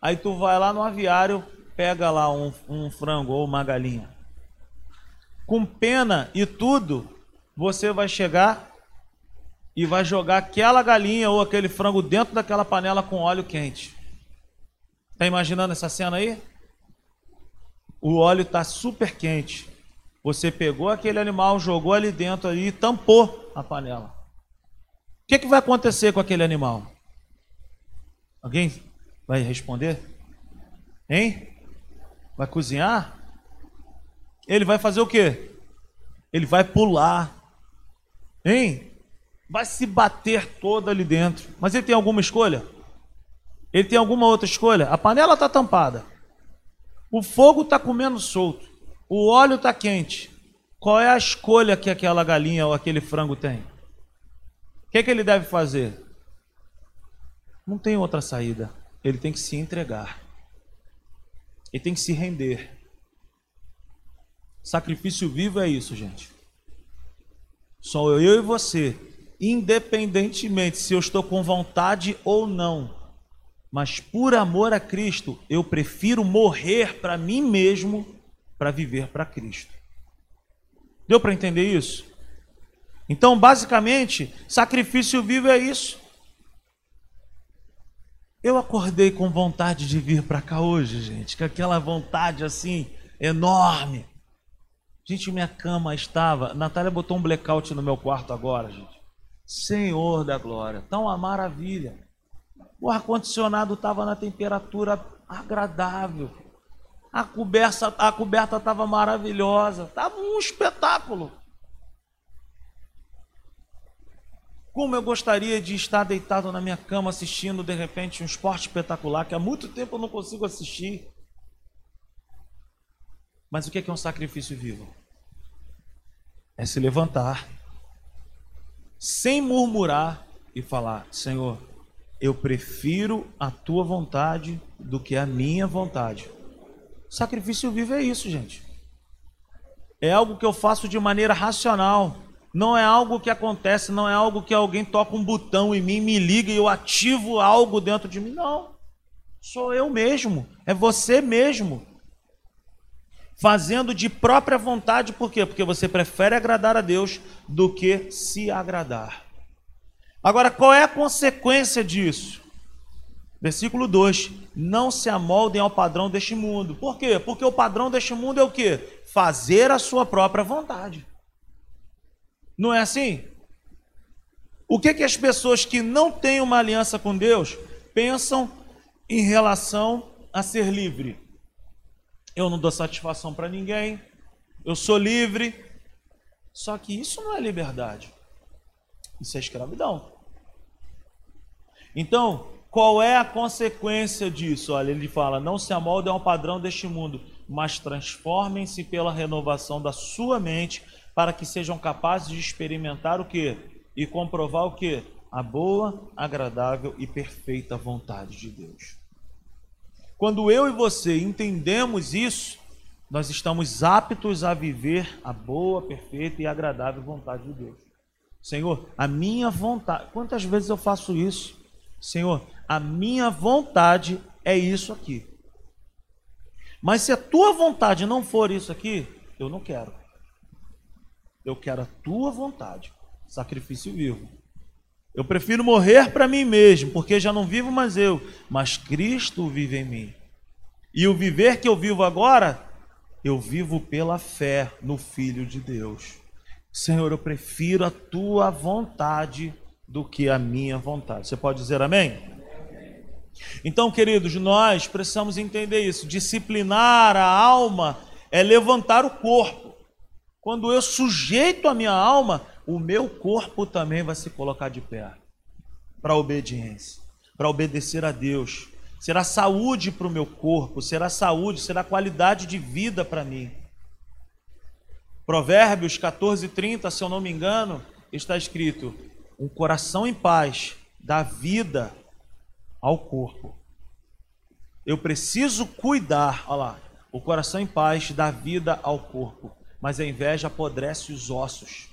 Aí tu vai lá no aviário, pega lá um, um frango ou uma galinha. Com pena e tudo, você vai chegar e vai jogar aquela galinha ou aquele frango dentro daquela panela com óleo quente. Tá imaginando essa cena aí? O óleo está super quente. Você pegou aquele animal, jogou ali dentro e tampou a panela. O que, que vai acontecer com aquele animal? Alguém vai responder? Hein? Vai cozinhar? Ele vai fazer o quê? Ele vai pular. Hein? Vai se bater todo ali dentro. Mas ele tem alguma escolha? Ele tem alguma outra escolha? A panela está tampada. O fogo está comendo solto. O óleo está quente. Qual é a escolha que aquela galinha ou aquele frango tem? O que, é que ele deve fazer? Não tem outra saída. Ele tem que se entregar. Ele tem que se render. Sacrifício vivo é isso, gente. Só eu e você, independentemente se eu estou com vontade ou não, mas por amor a Cristo, eu prefiro morrer para mim mesmo para viver para Cristo. Deu para entender isso? Então, basicamente, sacrifício vivo é isso. Eu acordei com vontade de vir para cá hoje, gente, com aquela vontade assim enorme. Gente, minha cama estava. Natália botou um blackout no meu quarto agora, gente. Senhor da glória, tão uma maravilha. O ar-condicionado estava na temperatura agradável. A coberta a coberta estava maravilhosa. Estava um espetáculo. Como eu gostaria de estar deitado na minha cama assistindo de repente um esporte espetacular que há muito tempo eu não consigo assistir. Mas o que é, é um sacrifício vivo? É se levantar, sem murmurar e falar: Senhor, eu prefiro a tua vontade do que a minha vontade. Sacrifício vivo é isso, gente. É algo que eu faço de maneira racional. Não é algo que acontece, não é algo que alguém toca um botão em mim, me liga e eu ativo algo dentro de mim. Não. Sou eu mesmo. É você mesmo. Fazendo de própria vontade, por quê? Porque você prefere agradar a Deus do que se agradar. Agora, qual é a consequência disso? Versículo 2: Não se amoldem ao padrão deste mundo. Por quê? Porque o padrão deste mundo é o quê? Fazer a sua própria vontade. Não é assim? O que, que as pessoas que não têm uma aliança com Deus pensam em relação a ser livre? Eu não dou satisfação para ninguém, eu sou livre. Só que isso não é liberdade, isso é escravidão. Então, qual é a consequência disso? Olha, ele fala: não se amoldem ao padrão deste mundo, mas transformem-se pela renovação da sua mente para que sejam capazes de experimentar o que? E comprovar o que? A boa, agradável e perfeita vontade de Deus. Quando eu e você entendemos isso, nós estamos aptos a viver a boa, perfeita e agradável vontade de Deus. Senhor, a minha vontade. Quantas vezes eu faço isso? Senhor, a minha vontade é isso aqui. Mas se a tua vontade não for isso aqui, eu não quero. Eu quero a tua vontade, sacrifício vivo. Eu prefiro morrer para mim mesmo, porque já não vivo mais eu, mas Cristo vive em mim. E o viver que eu vivo agora, eu vivo pela fé no Filho de Deus. Senhor, eu prefiro a tua vontade do que a minha vontade. Você pode dizer amém? Então, queridos, nós precisamos entender isso. Disciplinar a alma é levantar o corpo. Quando eu sujeito a minha alma, o meu corpo também vai se colocar de pé para obediência, para obedecer a Deus. Será saúde para o meu corpo, será saúde, será qualidade de vida para mim. Provérbios 14, 30, se eu não me engano, está escrito: um coração em paz dá vida ao corpo. Eu preciso cuidar, olha lá, o coração em paz dá vida ao corpo mas a inveja apodrece os ossos.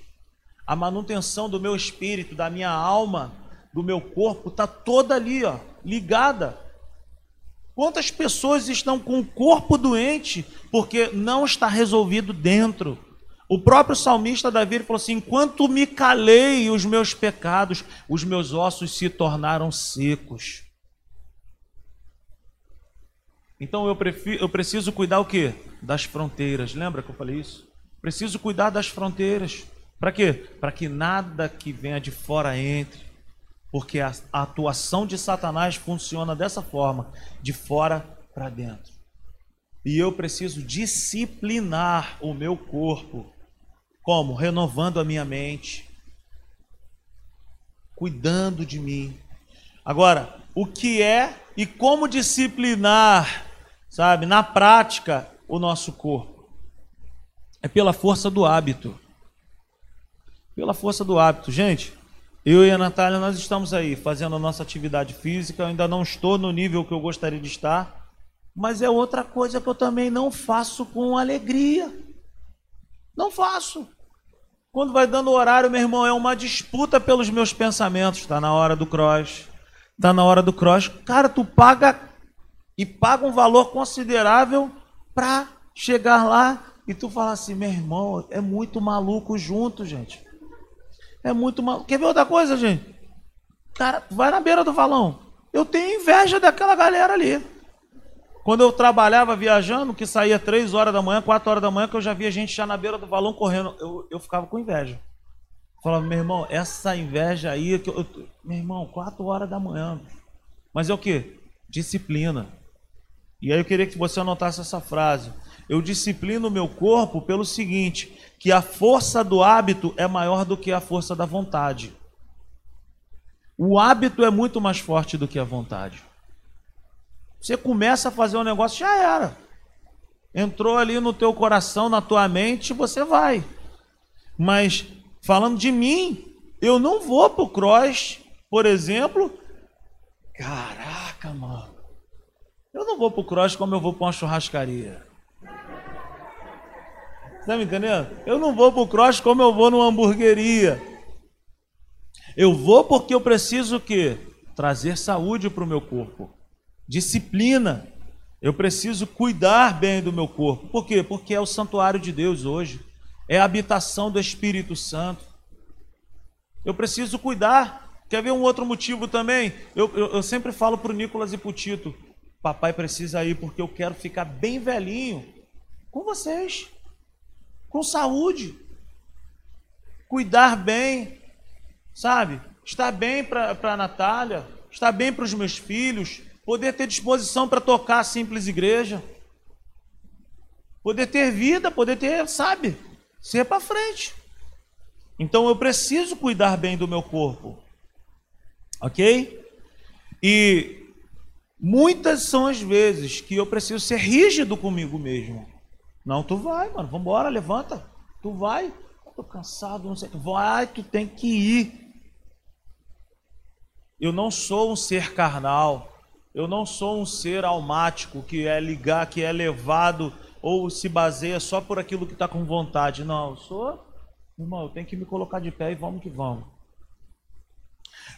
A manutenção do meu espírito, da minha alma, do meu corpo, está toda ali, ó, ligada. Quantas pessoas estão com o corpo doente porque não está resolvido dentro? O próprio salmista Davi falou assim: enquanto me calei os meus pecados, os meus ossos se tornaram secos. Então eu, prefiro, eu preciso cuidar o que? Das fronteiras. Lembra que eu falei isso? Preciso cuidar das fronteiras. Para quê? Para que nada que venha de fora entre. Porque a, a atuação de Satanás funciona dessa forma, de fora para dentro. E eu preciso disciplinar o meu corpo. Como? Renovando a minha mente, cuidando de mim. Agora, o que é e como disciplinar, sabe, na prática, o nosso corpo? É pela força do hábito. Pela força do hábito. Gente, eu e a Natália, nós estamos aí fazendo a nossa atividade física. Eu ainda não estou no nível que eu gostaria de estar. Mas é outra coisa que eu também não faço com alegria. Não faço. Quando vai dando horário, meu irmão, é uma disputa pelos meus pensamentos. Está na hora do cross. Está na hora do cross. Cara, tu paga e paga um valor considerável para chegar lá e tu falar assim, meu irmão, é muito maluco junto, gente. É muito maluco. Quer ver outra coisa, gente? Cara, vai na beira do valão. Eu tenho inveja daquela galera ali. Quando eu trabalhava viajando, que saía 3 horas da manhã, 4 horas da manhã, que eu já via gente já na beira do valão correndo, eu, eu ficava com inveja. Falava, meu irmão, essa inveja aí, que eu, eu, meu irmão, 4 horas da manhã. Mas é o que? Disciplina. E aí eu queria que você anotasse essa frase. Eu disciplino o meu corpo pelo seguinte: que a força do hábito é maior do que a força da vontade. O hábito é muito mais forte do que a vontade. Você começa a fazer um negócio, já era. Entrou ali no teu coração, na tua mente, você vai. Mas falando de mim, eu não vou pro cross, por exemplo. Caraca, mano. Eu não vou pro cross como eu vou para uma churrascaria. Tá me entendendo? Eu não vou pro cross como eu vou numa hamburgueria. Eu vou porque eu preciso o quê? Trazer saúde para o meu corpo disciplina. Eu preciso cuidar bem do meu corpo. Por quê? Porque é o santuário de Deus hoje. É a habitação do Espírito Santo. Eu preciso cuidar. Quer ver um outro motivo também? Eu, eu, eu sempre falo para o Nicolas e para o Tito: Papai precisa ir porque eu quero ficar bem velhinho com vocês, com saúde, cuidar bem, sabe? Estar bem para a Natália, estar bem para os meus filhos, poder ter disposição para tocar a simples igreja, poder ter vida, poder ter, sabe, ser para frente. Então eu preciso cuidar bem do meu corpo, ok? E muitas são as vezes que eu preciso ser rígido comigo mesmo. Não, tu vai, mano, vambora, levanta, tu vai. Tô cansado, não sei. Vai, tu tem que ir. Eu não sou um ser carnal. Eu não sou um ser almático que é ligar, que é levado ou se baseia só por aquilo que está com vontade. Não, eu sou, irmão, eu tenho que me colocar de pé e vamos que vamos.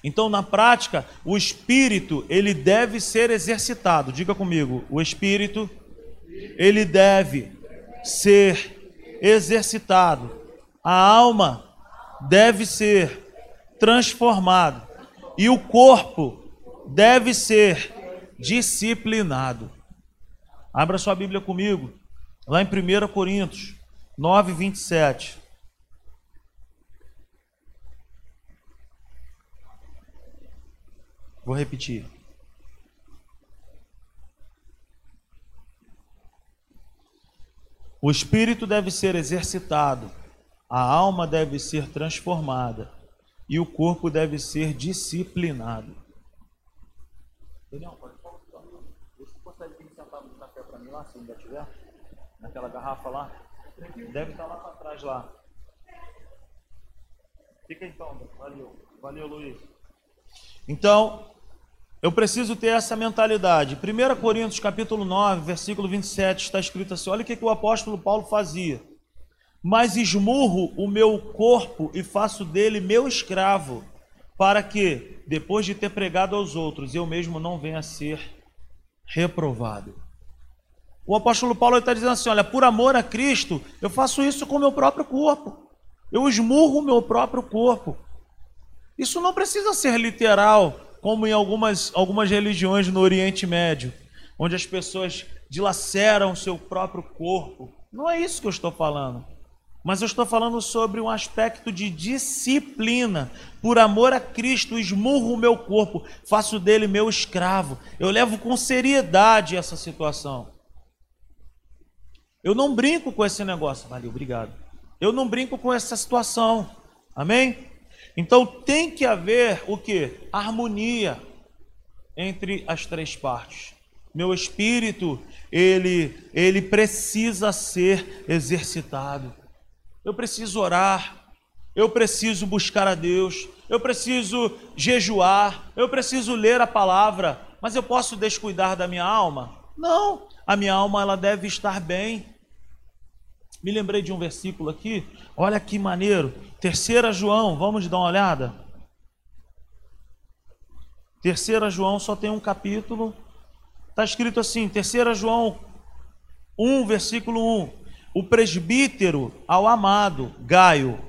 Então, na prática, o espírito, ele deve ser exercitado. Diga comigo, o espírito, ele deve ser exercitado. A alma deve ser transformada. E o corpo deve ser disciplinado. Abra sua Bíblia comigo, lá em 1 Coríntios 9, 27. Vou repetir. O espírito deve ser exercitado, a alma deve ser transformada e o corpo deve ser disciplinado. Daniel, pode lá, se ainda tiver, naquela garrafa lá. Deve estar lá para trás lá. Fica então, valeu. Valeu, Luiz. Então, eu preciso ter essa mentalidade. 1 Coríntios capítulo 9, versículo 27, está escrito assim: olha o que, que o apóstolo Paulo fazia. Mas esmurro o meu corpo e faço dele meu escravo, para que, depois de ter pregado aos outros, eu mesmo não venha a ser reprovado. O apóstolo Paulo está dizendo assim: olha, por amor a Cristo, eu faço isso com o meu próprio corpo. Eu esmurro o meu próprio corpo. Isso não precisa ser literal, como em algumas, algumas religiões no Oriente Médio, onde as pessoas dilaceram o seu próprio corpo. Não é isso que eu estou falando. Mas eu estou falando sobre um aspecto de disciplina. Por amor a Cristo, esmurro o meu corpo, faço dele meu escravo. Eu levo com seriedade essa situação. Eu não brinco com esse negócio. Valeu, obrigado. Eu não brinco com essa situação. Amém? Então tem que haver o que? Harmonia entre as três partes. Meu espírito, ele, ele precisa ser exercitado. Eu preciso orar, eu preciso buscar a Deus, eu preciso jejuar, eu preciso ler a palavra, mas eu posso descuidar da minha alma? Não, a minha alma ela deve estar bem. Me lembrei de um versículo aqui, olha que maneiro. Terceira João, vamos dar uma olhada? Terceira João só tem um capítulo. Está escrito assim, Terceira João, 1, versículo 1. O presbítero ao amado Gaio,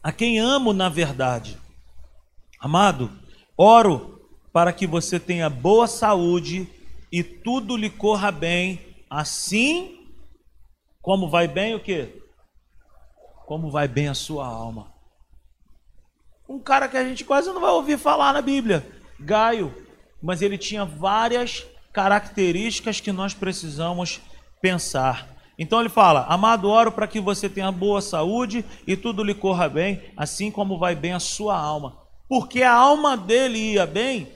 a quem amo na verdade. Amado, oro para que você tenha boa saúde e tudo lhe corra bem, assim como vai bem o quê? Como vai bem a sua alma. Um cara que a gente quase não vai ouvir falar na Bíblia, Gaio, mas ele tinha várias características que nós precisamos pensar. Então ele fala: Amado, oro para que você tenha boa saúde e tudo lhe corra bem, assim como vai bem a sua alma. Porque a alma dele ia bem,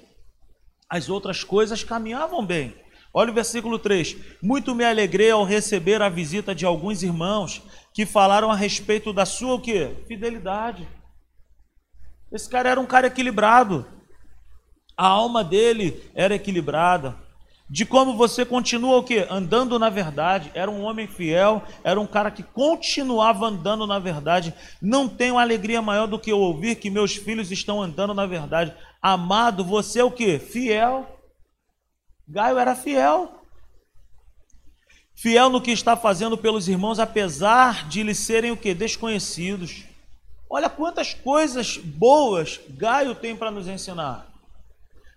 as outras coisas caminhavam bem. Olha o versículo 3: Muito me alegrei ao receber a visita de alguns irmãos que falaram a respeito da sua o quê? Fidelidade. Esse cara era um cara equilibrado. A alma dele era equilibrada. De como você continua o quê? Andando na verdade. Era um homem fiel, era um cara que continuava andando na verdade. Não tenho alegria maior do que ouvir que meus filhos estão andando na verdade. Amado, você é o quê? Fiel. Gaio era fiel. Fiel no que está fazendo pelos irmãos, apesar de lhes serem o que? Desconhecidos. Olha quantas coisas boas Gaio tem para nos ensinar.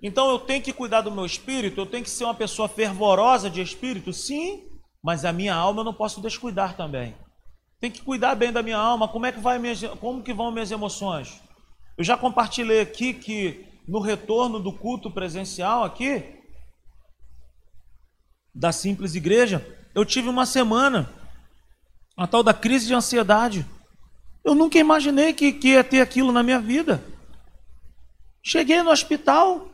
Então eu tenho que cuidar do meu espírito, eu tenho que ser uma pessoa fervorosa de espírito, sim, mas a minha alma eu não posso descuidar também. Tem que cuidar bem da minha alma. Como é que vai minhas, como que vão minhas emoções? Eu já compartilhei aqui que no retorno do culto presencial aqui da simples igreja, eu tive uma semana a tal da crise de ansiedade. Eu nunca imaginei que, que ia ter aquilo na minha vida. Cheguei no hospital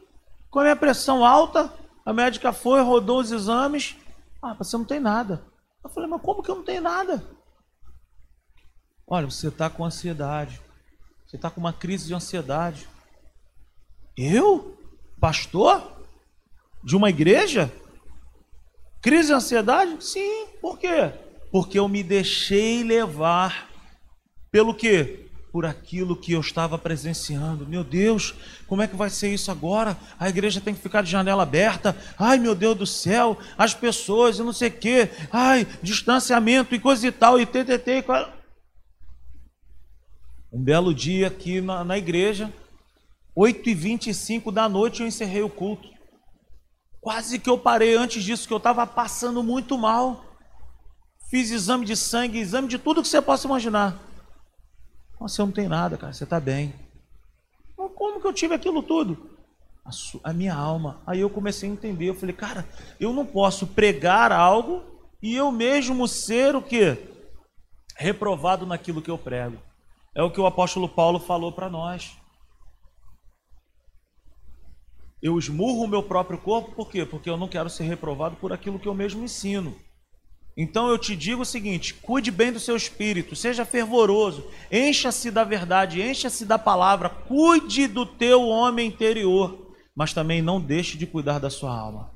com a minha pressão alta, a médica foi, rodou os exames. Ah, você não tem nada. Eu falei, mas como que eu não tenho nada? Olha, você está com ansiedade. Você está com uma crise de ansiedade. Eu? Pastor? De uma igreja? Crise de ansiedade? Sim. Por quê? Porque eu me deixei levar pelo quê? Por aquilo que eu estava presenciando. Meu Deus, como é que vai ser isso agora? A igreja tem que ficar de janela aberta. Ai, meu Deus do céu, as pessoas não sei o quê. Ai, distanciamento e coisa e tal, e TTT. Um belo dia aqui na, na igreja, 8h25 da noite eu encerrei o culto. Quase que eu parei antes disso, que eu estava passando muito mal. Fiz exame de sangue, exame de tudo que você possa imaginar. Você não tem nada, cara, você está bem. Mas como que eu tive aquilo tudo? A, sua, a, minha alma. Aí eu comecei a entender. Eu falei, cara, eu não posso pregar algo e eu mesmo ser o quê? Reprovado naquilo que eu prego. É o que o apóstolo Paulo falou para nós. Eu esmurro o meu próprio corpo, por quê? Porque eu não quero ser reprovado por aquilo que eu mesmo ensino. Então eu te digo o seguinte: cuide bem do seu espírito, seja fervoroso, encha-se da verdade, encha-se da palavra, cuide do teu homem interior, mas também não deixe de cuidar da sua alma.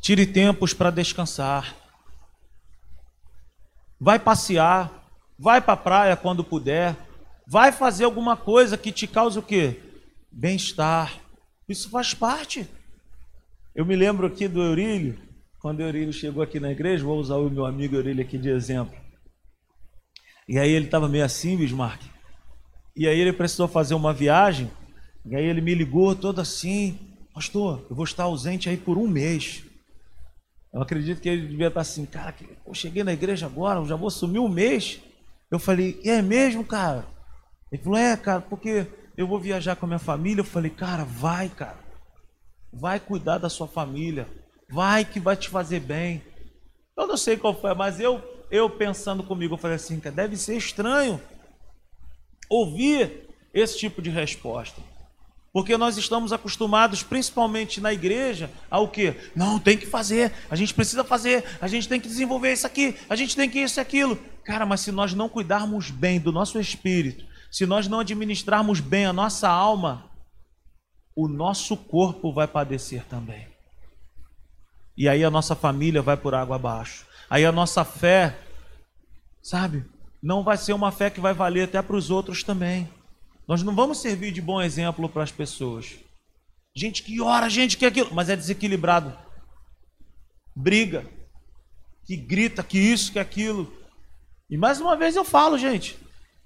Tire tempos para descansar. Vai passear, vai para a praia quando puder, vai fazer alguma coisa que te cause o quê? Bem-estar. Isso faz parte. Eu me lembro aqui do Eurílio, quando o Eurílio chegou aqui na igreja, vou usar o meu amigo Eurílio aqui de exemplo. E aí ele estava meio assim, Bismarck. E aí ele precisou fazer uma viagem. E aí ele me ligou todo assim, pastor, eu vou estar ausente aí por um mês. Eu acredito que ele devia estar assim, cara, eu cheguei na igreja agora, já vou sumir um mês. Eu falei, é mesmo, cara? Ele falou, é, cara, porque eu vou viajar com a minha família. Eu falei, cara, vai, cara. Vai cuidar da sua família. Vai que vai te fazer bem. Eu não sei qual foi, mas eu, eu pensando comigo, eu falei assim, cara, deve ser estranho ouvir esse tipo de resposta. Porque nós estamos acostumados, principalmente na igreja, ao que? Não, tem que fazer, a gente precisa fazer, a gente tem que desenvolver isso aqui, a gente tem que isso e aquilo. Cara, mas se nós não cuidarmos bem do nosso espírito, se nós não administrarmos bem a nossa alma, o nosso corpo vai padecer também. E aí a nossa família vai por água abaixo. Aí a nossa fé, sabe, não vai ser uma fé que vai valer até para os outros também. Nós não vamos servir de bom exemplo para as pessoas. Gente que ora, gente que aquilo, mas é desequilibrado. briga, que grita, que isso, que aquilo. E mais uma vez eu falo, gente,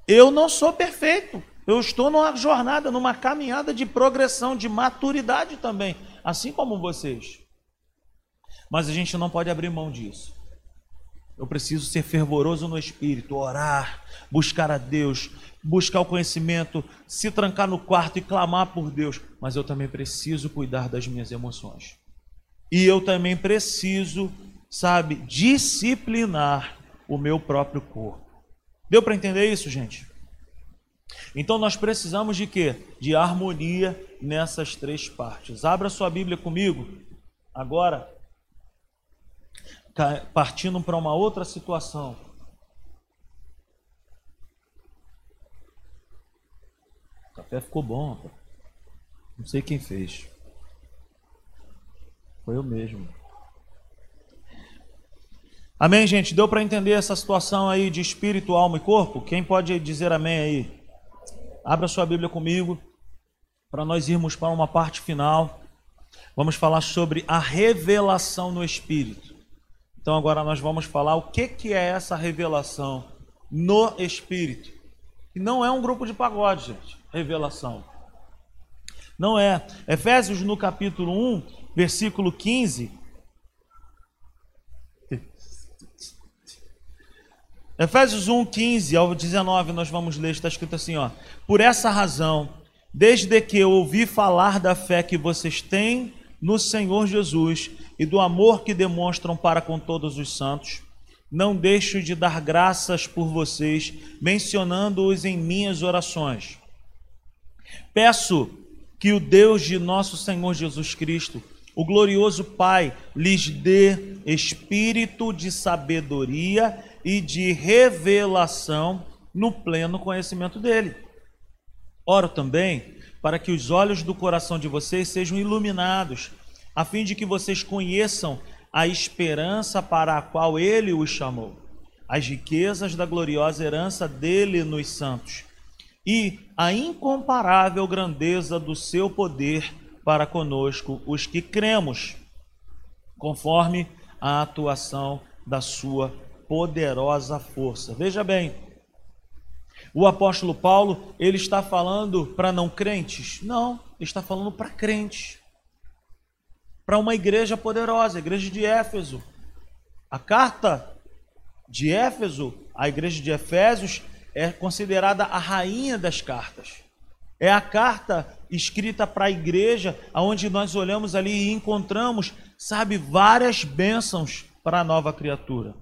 eu não sou perfeito. Eu estou numa jornada, numa caminhada de progressão, de maturidade também, assim como vocês. Mas a gente não pode abrir mão disso. Eu preciso ser fervoroso no espírito, orar, buscar a Deus, buscar o conhecimento, se trancar no quarto e clamar por Deus. Mas eu também preciso cuidar das minhas emoções. E eu também preciso, sabe, disciplinar o meu próprio corpo. Deu para entender isso, gente? Então nós precisamos de quê? De harmonia nessas três partes. Abra sua Bíblia comigo agora, partindo para uma outra situação. O café ficou bom. Não sei quem fez. Foi eu mesmo. Amém, gente? Deu para entender essa situação aí de espírito, alma e corpo? Quem pode dizer amém aí? Abra sua Bíblia comigo para nós irmos para uma parte final. Vamos falar sobre a revelação no espírito. Então agora nós vamos falar o que que é essa revelação no espírito. E não é um grupo de pagode, gente. Revelação. Não é. Efésios no capítulo 1, versículo 15, Efésios 1, 15 ao 19, nós vamos ler, está escrito assim: ó, Por essa razão, desde que eu ouvi falar da fé que vocês têm no Senhor Jesus e do amor que demonstram para com todos os santos, não deixo de dar graças por vocês, mencionando-os em minhas orações. Peço que o Deus de nosso Senhor Jesus Cristo, o glorioso Pai, lhes dê espírito de sabedoria e de revelação no pleno conhecimento dele. Oro também para que os olhos do coração de vocês sejam iluminados, a fim de que vocês conheçam a esperança para a qual ele os chamou, as riquezas da gloriosa herança dele nos santos e a incomparável grandeza do seu poder para conosco, os que cremos, conforme a atuação da sua poderosa força. Veja bem, o apóstolo Paulo, ele está falando para não crentes? Não, ele está falando para crentes. Para uma igreja poderosa, a igreja de Éfeso. A carta de Éfeso, a igreja de Efésios, é considerada a rainha das cartas. É a carta escrita para a igreja, onde nós olhamos ali e encontramos, sabe, várias bênçãos para a nova criatura.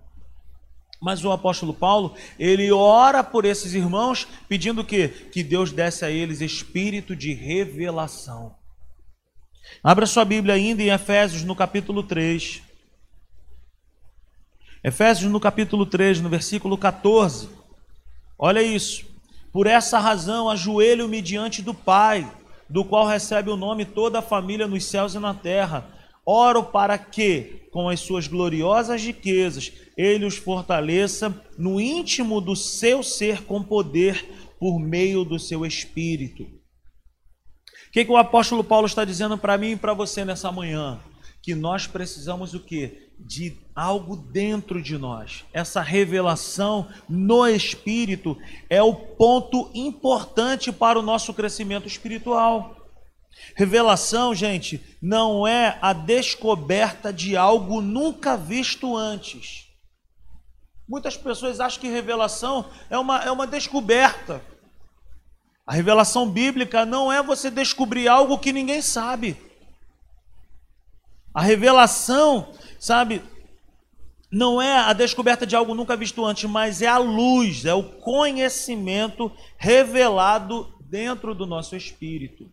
Mas o apóstolo Paulo, ele ora por esses irmãos, pedindo que que Deus desse a eles espírito de revelação. Abra sua Bíblia ainda em Efésios no capítulo 3. Efésios no capítulo 3, no versículo 14. Olha isso. Por essa razão ajoelho-me diante do Pai, do qual recebe o nome toda a família nos céus e na terra Oro para que, com as suas gloriosas riquezas, ele os fortaleça no íntimo do seu ser com poder por meio do seu espírito. O que, que o apóstolo Paulo está dizendo para mim e para você nessa manhã? Que nós precisamos o quê? De algo dentro de nós. Essa revelação no espírito é o ponto importante para o nosso crescimento espiritual. Revelação, gente, não é a descoberta de algo nunca visto antes. Muitas pessoas acham que revelação é uma, é uma descoberta. A revelação bíblica não é você descobrir algo que ninguém sabe. A revelação, sabe, não é a descoberta de algo nunca visto antes, mas é a luz, é o conhecimento revelado dentro do nosso espírito.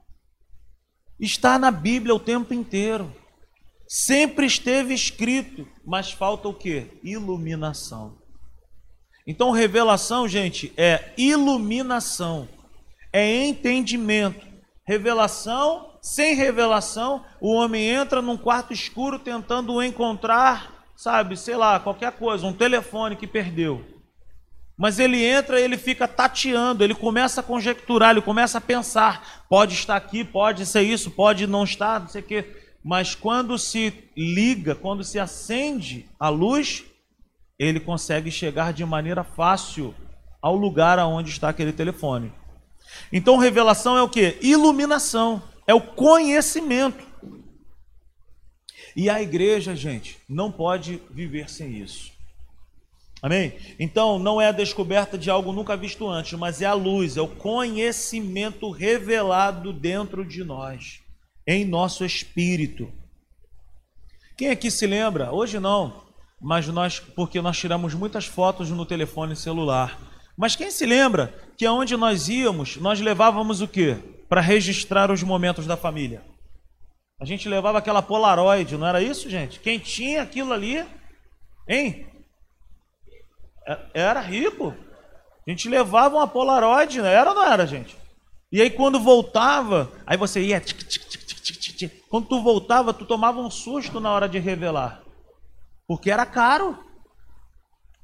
Está na Bíblia o tempo inteiro. Sempre esteve escrito, mas falta o que? Iluminação. Então, revelação, gente, é iluminação, é entendimento. Revelação, sem revelação, o homem entra num quarto escuro tentando encontrar, sabe, sei lá, qualquer coisa, um telefone que perdeu. Mas ele entra, ele fica tateando, ele começa a conjecturar, ele começa a pensar: pode estar aqui, pode ser isso, pode não estar, não sei o quê. mas quando se liga, quando se acende a luz, ele consegue chegar de maneira fácil ao lugar aonde está aquele telefone. Então, revelação é o que? Iluminação, é o conhecimento. E a igreja, gente, não pode viver sem isso. Amém? Então, não é a descoberta de algo nunca visto antes, mas é a luz, é o conhecimento revelado dentro de nós, em nosso espírito. Quem aqui se lembra? Hoje não, mas nós, porque nós tiramos muitas fotos no telefone celular. Mas quem se lembra que aonde nós íamos, nós levávamos o quê? Para registrar os momentos da família. A gente levava aquela Polaroid, não era isso, gente? Quem tinha aquilo ali, hein? É, era rico. A gente levava uma Polaroid, né? era ou não era, gente? E aí quando voltava, aí você ia. Tic, tic, tic, quando tu voltava, tu tomava um susto na hora de revelar. Porque era caro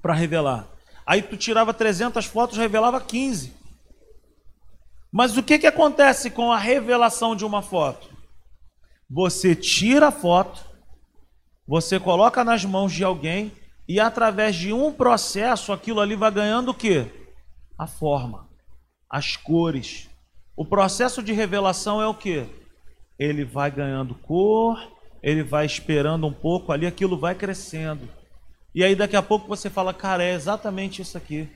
para revelar. Aí tu tirava 300 fotos, revelava 15. Mas o que, que acontece com a revelação de uma foto? Você tira a foto, você coloca nas mãos de alguém e através de um processo, aquilo ali vai ganhando o quê? A forma, as cores. O processo de revelação é o quê? Ele vai ganhando cor, ele vai esperando um pouco ali, aquilo vai crescendo. E aí daqui a pouco você fala, cara, é exatamente isso aqui.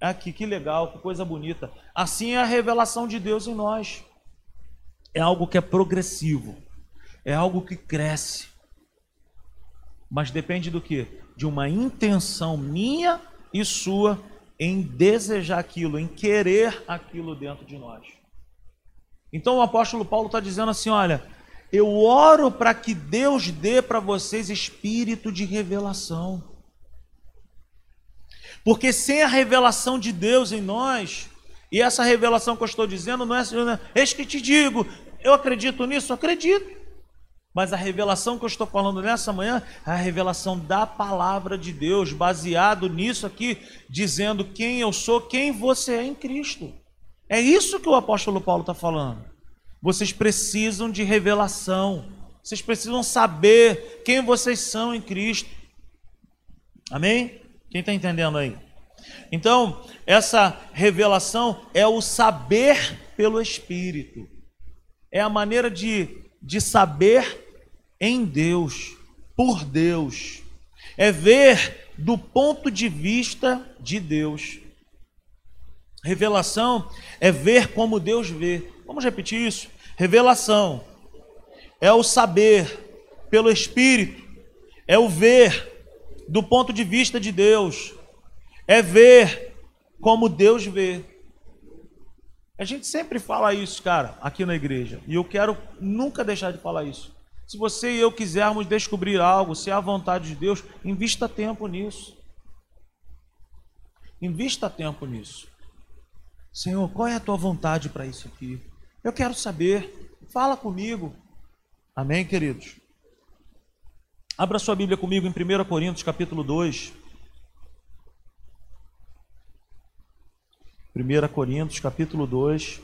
É aqui, que legal, que coisa bonita. Assim é a revelação de Deus em nós. É algo que é progressivo. É algo que cresce. Mas depende do que? De uma intenção minha e sua em desejar aquilo, em querer aquilo dentro de nós. Então o apóstolo Paulo está dizendo assim: olha, eu oro para que Deus dê para vocês espírito de revelação. Porque sem a revelação de Deus em nós, e essa revelação que eu estou dizendo não é, eis que te digo, eu acredito nisso, acredito. Mas a revelação que eu estou falando nessa manhã é a revelação da palavra de Deus, baseado nisso aqui, dizendo quem eu sou, quem você é em Cristo. É isso que o apóstolo Paulo está falando. Vocês precisam de revelação, vocês precisam saber quem vocês são em Cristo. Amém? Quem está entendendo aí? Então, essa revelação é o saber pelo Espírito, é a maneira de de saber em Deus, por Deus. É ver do ponto de vista de Deus. Revelação é ver como Deus vê. Vamos repetir isso? Revelação é o saber pelo Espírito, é o ver do ponto de vista de Deus, é ver como Deus vê. A gente sempre fala isso, cara, aqui na igreja. E eu quero nunca deixar de falar isso. Se você e eu quisermos descobrir algo, se é a vontade de Deus, invista tempo nisso. Invista tempo nisso. Senhor, qual é a tua vontade para isso aqui? Eu quero saber. Fala comigo. Amém, queridos? Abra sua Bíblia comigo em 1 Coríntios, capítulo 2. 1 Coríntios, capítulo 2.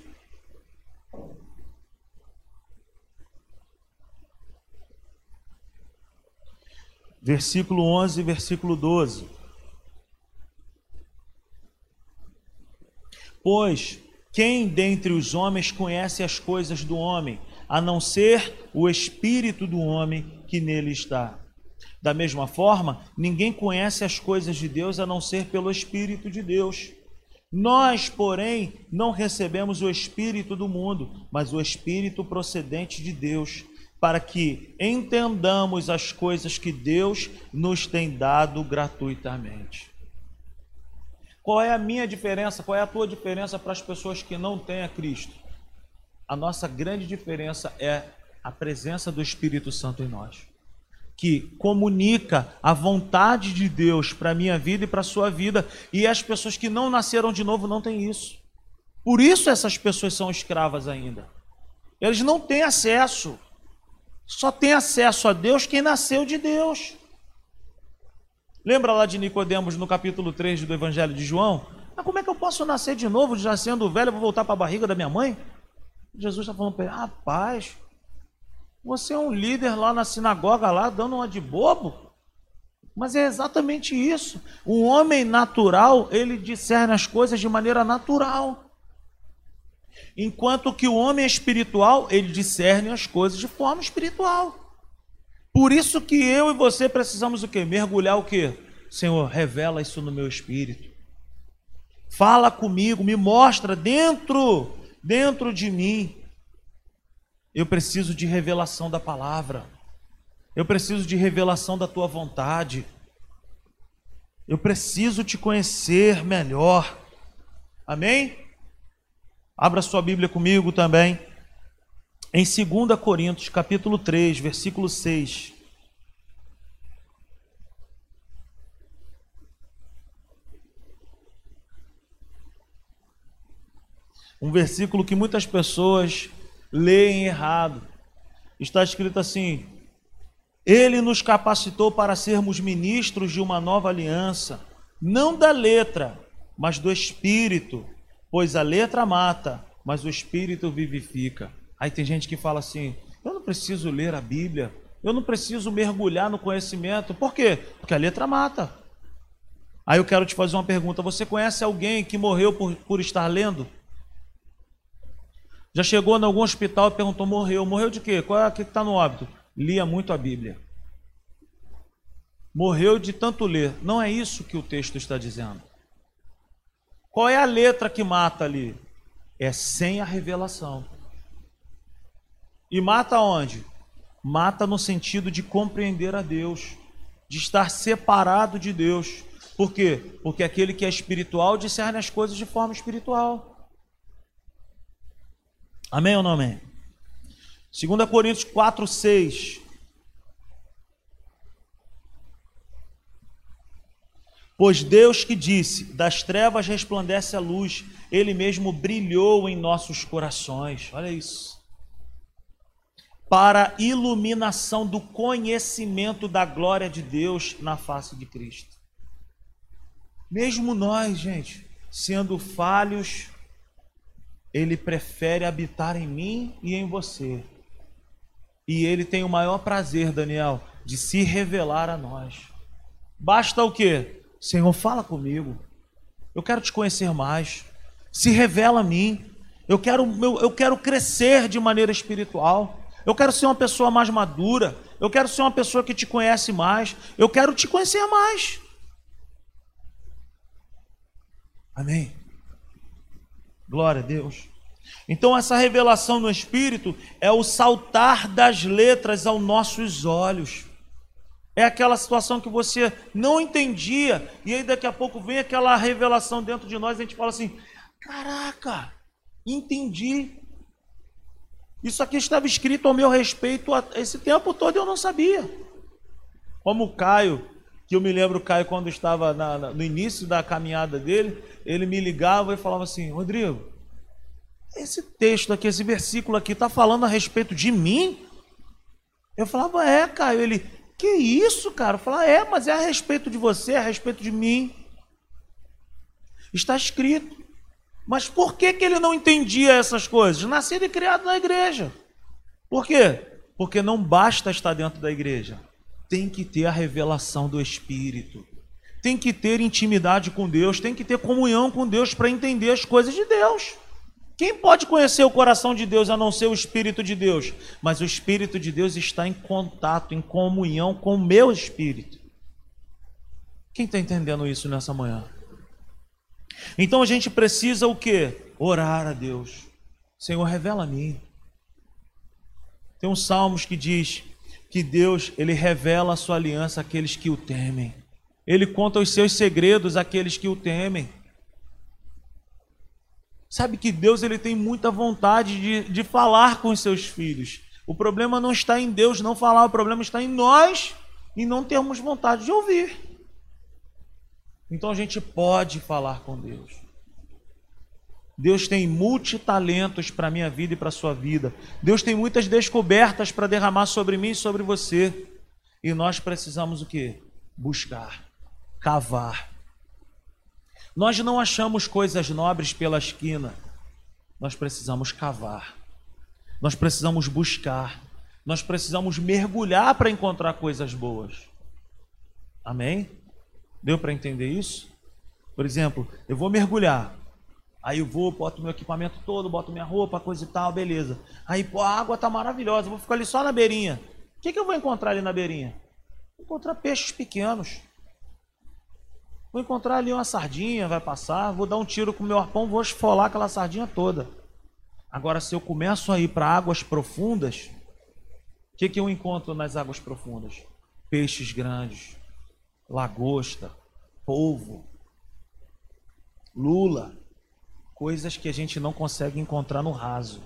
Versículo 11 versículo 12. Pois quem dentre os homens conhece as coisas do homem, a não ser o espírito do homem que nele está? Da mesma forma, ninguém conhece as coisas de Deus a não ser pelo espírito de Deus. Nós, porém, não recebemos o Espírito do mundo, mas o Espírito procedente de Deus, para que entendamos as coisas que Deus nos tem dado gratuitamente. Qual é a minha diferença? Qual é a tua diferença para as pessoas que não têm a Cristo? A nossa grande diferença é a presença do Espírito Santo em nós que comunica a vontade de Deus para a minha vida e para a sua vida, e as pessoas que não nasceram de novo não têm isso. Por isso essas pessoas são escravas ainda. Eles não têm acesso. Só tem acesso a Deus quem nasceu de Deus. Lembra lá de Nicodemos no capítulo 3 do Evangelho de João? Mas como é que eu posso nascer de novo, já sendo velho, vou voltar para a barriga da minha mãe? Jesus está falando para ele, rapaz, Você é um líder lá na sinagoga, lá dando uma de bobo. Mas é exatamente isso. O homem natural, ele discerne as coisas de maneira natural. Enquanto que o homem espiritual, ele discerne as coisas de forma espiritual. Por isso que eu e você precisamos o quê? Mergulhar o quê? Senhor, revela isso no meu espírito. Fala comigo, me mostra dentro, dentro de mim. Eu preciso de revelação da palavra. Eu preciso de revelação da tua vontade. Eu preciso te conhecer melhor. Amém? Abra sua Bíblia comigo também. Em 2 Coríntios, capítulo 3, versículo 6. Um versículo que muitas pessoas leem errado. Está escrito assim: Ele nos capacitou para sermos ministros de uma nova aliança, não da letra, mas do espírito Pois a letra mata, mas o espírito vivifica. Aí tem gente que fala assim: eu não preciso ler a Bíblia, eu não preciso mergulhar no conhecimento. Por quê? Porque a letra mata. Aí eu quero te fazer uma pergunta: você conhece alguém que morreu por, por estar lendo? Já chegou em algum hospital e perguntou: morreu? Morreu de quê? Qual é que está no óbito? Lia muito a Bíblia. Morreu de tanto ler. Não é isso que o texto está dizendo. Qual é a letra que mata ali? É sem a revelação. E mata onde? Mata no sentido de compreender a Deus, de estar separado de Deus. Por quê? Porque aquele que é espiritual discerne as coisas de forma espiritual. Amém ou não amém? 2 Coríntios 4, 6. Pois Deus que disse: Das trevas resplandece a luz, Ele mesmo brilhou em nossos corações. Olha isso. Para iluminação do conhecimento da glória de Deus na face de Cristo. Mesmo nós, gente, sendo falhos, Ele prefere habitar em mim e em você. E Ele tem o maior prazer, Daniel, de se revelar a nós. Basta o quê? Senhor, fala comigo. Eu quero te conhecer mais. Se revela a mim. Eu quero, eu, eu quero crescer de maneira espiritual. Eu quero ser uma pessoa mais madura. Eu quero ser uma pessoa que te conhece mais. Eu quero te conhecer mais. Amém. Glória a Deus. Então, essa revelação no Espírito é o saltar das letras aos nossos olhos. É aquela situação que você não entendia, e aí daqui a pouco vem aquela revelação dentro de nós, e a gente fala assim: caraca, entendi. Isso aqui estava escrito ao meu respeito esse tempo todo eu não sabia. Como Caio, que eu me lembro, Caio, quando estava na, na, no início da caminhada dele, ele me ligava e falava assim: Rodrigo, esse texto aqui, esse versículo aqui, está falando a respeito de mim? Eu falava, é, Caio. Ele, que isso, cara? Falar, é, mas é a respeito de você, é a respeito de mim. Está escrito. Mas por que, que ele não entendia essas coisas? Nascido e criado na igreja. Por quê? Porque não basta estar dentro da igreja. Tem que ter a revelação do Espírito. Tem que ter intimidade com Deus. Tem que ter comunhão com Deus para entender as coisas de Deus. Quem pode conhecer o coração de Deus a não ser o Espírito de Deus? Mas o Espírito de Deus está em contato, em comunhão com o meu espírito. Quem está entendendo isso nessa manhã? Então a gente precisa o que? Orar a Deus. Senhor, revela a mim. Tem um Salmos que diz que Deus, ele revela a sua aliança àqueles que o temem. Ele conta os seus segredos àqueles que o temem. Sabe que Deus ele tem muita vontade de, de falar com os seus filhos. O problema não está em Deus não falar, o problema está em nós e não termos vontade de ouvir. Então a gente pode falar com Deus. Deus tem multitalentos para a minha vida e para a sua vida. Deus tem muitas descobertas para derramar sobre mim e sobre você. E nós precisamos o que? Buscar, cavar, nós não achamos coisas nobres pela esquina. Nós precisamos cavar. Nós precisamos buscar. Nós precisamos mergulhar para encontrar coisas boas. Amém? Deu para entender isso? Por exemplo, eu vou mergulhar. Aí eu vou, boto meu equipamento todo, boto minha roupa, coisa e tal, beleza. Aí, pô, a água tá maravilhosa, vou ficar ali só na beirinha. O que, que eu vou encontrar ali na beirinha? Vou encontrar peixes pequenos. Vou encontrar ali uma sardinha, vai passar, vou dar um tiro com meu arpão, vou esfolar aquela sardinha toda. Agora, se eu começo a ir para águas profundas, o que, que eu encontro nas águas profundas? Peixes grandes, lagosta, polvo, lula, coisas que a gente não consegue encontrar no raso.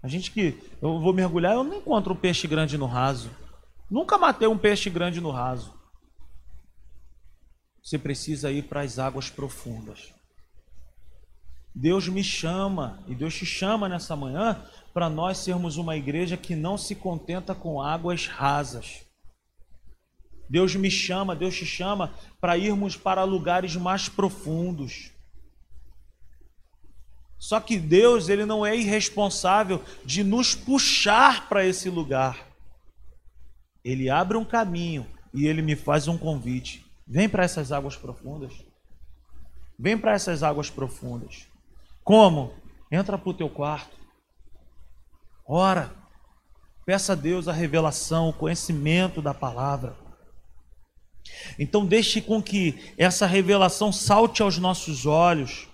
A gente que eu vou mergulhar, eu não encontro um peixe grande no raso. Nunca matei um peixe grande no raso. Você precisa ir para as águas profundas. Deus me chama e Deus te chama nessa manhã para nós sermos uma igreja que não se contenta com águas rasas. Deus me chama, Deus te chama para irmos para lugares mais profundos. Só que Deus, ele não é irresponsável de nos puxar para esse lugar. Ele abre um caminho e ele me faz um convite. Vem para essas águas profundas. Vem para essas águas profundas. Como? Entra para o teu quarto. Ora. Peça a Deus a revelação, o conhecimento da palavra. Então, deixe com que essa revelação salte aos nossos olhos.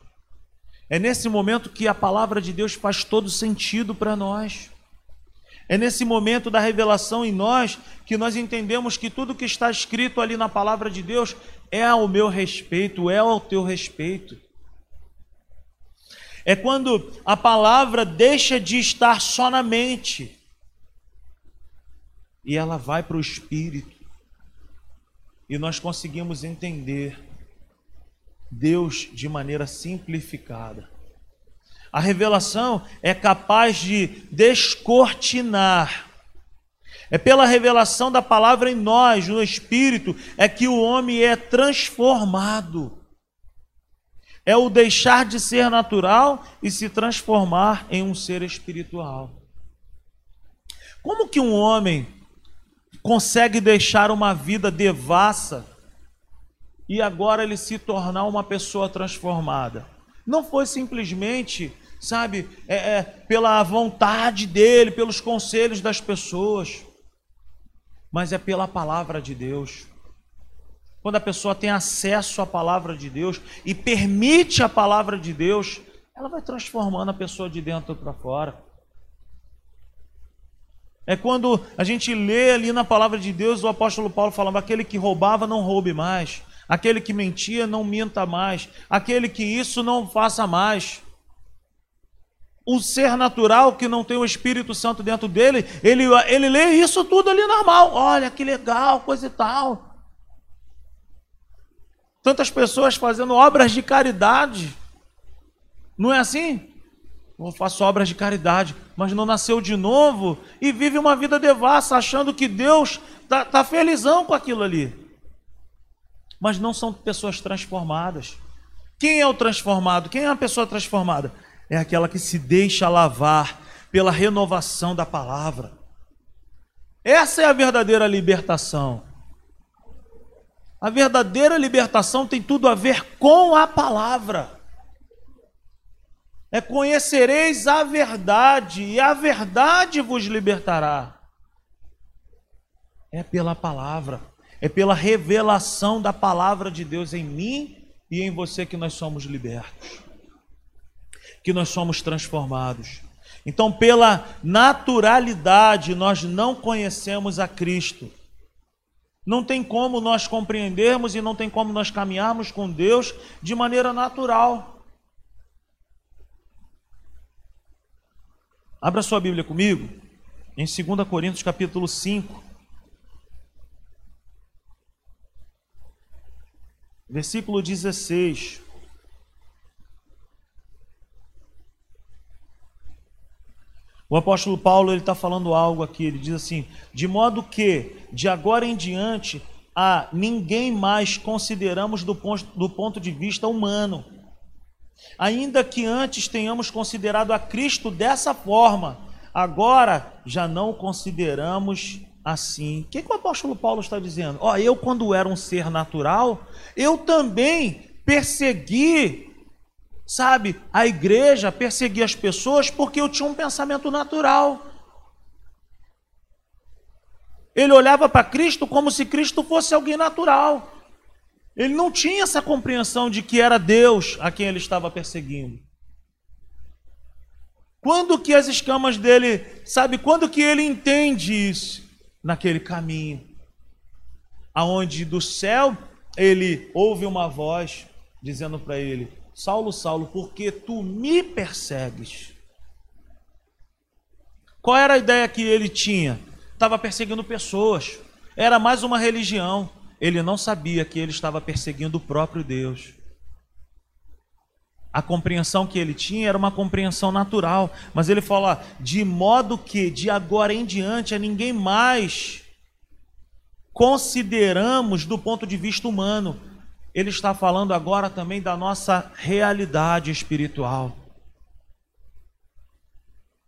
É nesse momento que a palavra de Deus faz todo sentido para nós. É nesse momento da revelação em nós que nós entendemos que tudo que está escrito ali na palavra de Deus é ao meu respeito, é ao teu respeito. É quando a palavra deixa de estar só na mente e ela vai para o espírito e nós conseguimos entender Deus de maneira simplificada. A revelação é capaz de descortinar. É pela revelação da palavra em nós, no Espírito, é que o homem é transformado. É o deixar de ser natural e se transformar em um ser espiritual. Como que um homem consegue deixar uma vida devassa e agora ele se tornar uma pessoa transformada. Não foi simplesmente, sabe, é, é, pela vontade dele, pelos conselhos das pessoas, mas é pela palavra de Deus. Quando a pessoa tem acesso à palavra de Deus e permite a palavra de Deus, ela vai transformando a pessoa de dentro para fora. É quando a gente lê ali na palavra de Deus o apóstolo Paulo falando: aquele que roubava, não roube mais. Aquele que mentia, não minta mais. Aquele que isso, não faça mais. O ser natural que não tem o Espírito Santo dentro dele, ele, ele lê isso tudo ali normal. Olha que legal, coisa e tal. Tantas pessoas fazendo obras de caridade. Não é assim? Eu faço obras de caridade, mas não nasceu de novo e vive uma vida devassa, achando que Deus está tá felizão com aquilo ali. Mas não são pessoas transformadas. Quem é o transformado? Quem é a pessoa transformada? É aquela que se deixa lavar pela renovação da palavra. Essa é a verdadeira libertação. A verdadeira libertação tem tudo a ver com a palavra é conhecereis a verdade, e a verdade vos libertará. É pela palavra, é pela revelação da palavra de Deus em mim e em você que nós somos libertos, que nós somos transformados. Então, pela naturalidade, nós não conhecemos a Cristo. Não tem como nós compreendermos e não tem como nós caminharmos com Deus de maneira natural. Abra sua Bíblia comigo em 2 Coríntios capítulo 5. Versículo 16. O apóstolo Paulo ele está falando algo aqui. Ele diz assim: de modo que de agora em diante a ninguém mais consideramos do ponto, do ponto de vista humano Ainda que antes tenhamos considerado a Cristo dessa forma, agora já não consideramos assim. O que, que o apóstolo Paulo está dizendo? Ó, eu, quando era um ser natural, eu também persegui, sabe, a igreja, persegui as pessoas porque eu tinha um pensamento natural. Ele olhava para Cristo como se Cristo fosse alguém natural. Ele não tinha essa compreensão de que era Deus a quem ele estava perseguindo. Quando que as escamas dele, sabe, quando que ele entende isso? Naquele caminho. Aonde do céu ele ouve uma voz dizendo para ele: Saulo, Saulo, porque tu me persegues? Qual era a ideia que ele tinha? Estava perseguindo pessoas. Era mais uma religião. Ele não sabia que ele estava perseguindo o próprio Deus. A compreensão que ele tinha era uma compreensão natural, mas ele fala: de modo que de agora em diante a ninguém mais consideramos do ponto de vista humano. Ele está falando agora também da nossa realidade espiritual.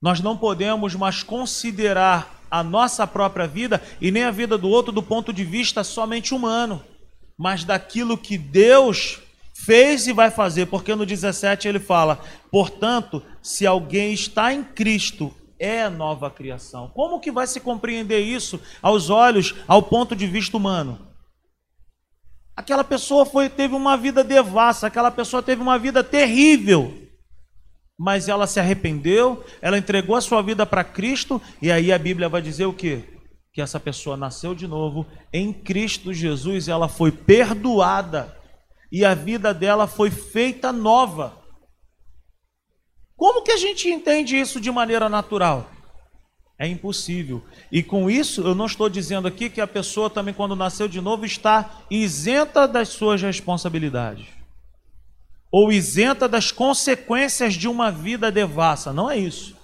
Nós não podemos mais considerar a nossa própria vida e nem a vida do outro do ponto de vista somente humano, mas daquilo que Deus fez e vai fazer, porque no 17 ele fala: portanto, se alguém está em Cristo, é nova criação. Como que vai se compreender isso aos olhos, ao ponto de vista humano? Aquela pessoa foi, teve uma vida devassa, aquela pessoa teve uma vida terrível, mas ela se arrependeu, ela entregou a sua vida para Cristo, e aí a Bíblia vai dizer o quê? Que essa pessoa nasceu de novo em Cristo Jesus, ela foi perdoada e a vida dela foi feita nova. Como que a gente entende isso de maneira natural? É impossível. E com isso, eu não estou dizendo aqui que a pessoa também, quando nasceu de novo, está isenta das suas responsabilidades. Ou isenta das consequências de uma vida devassa. Não é isso.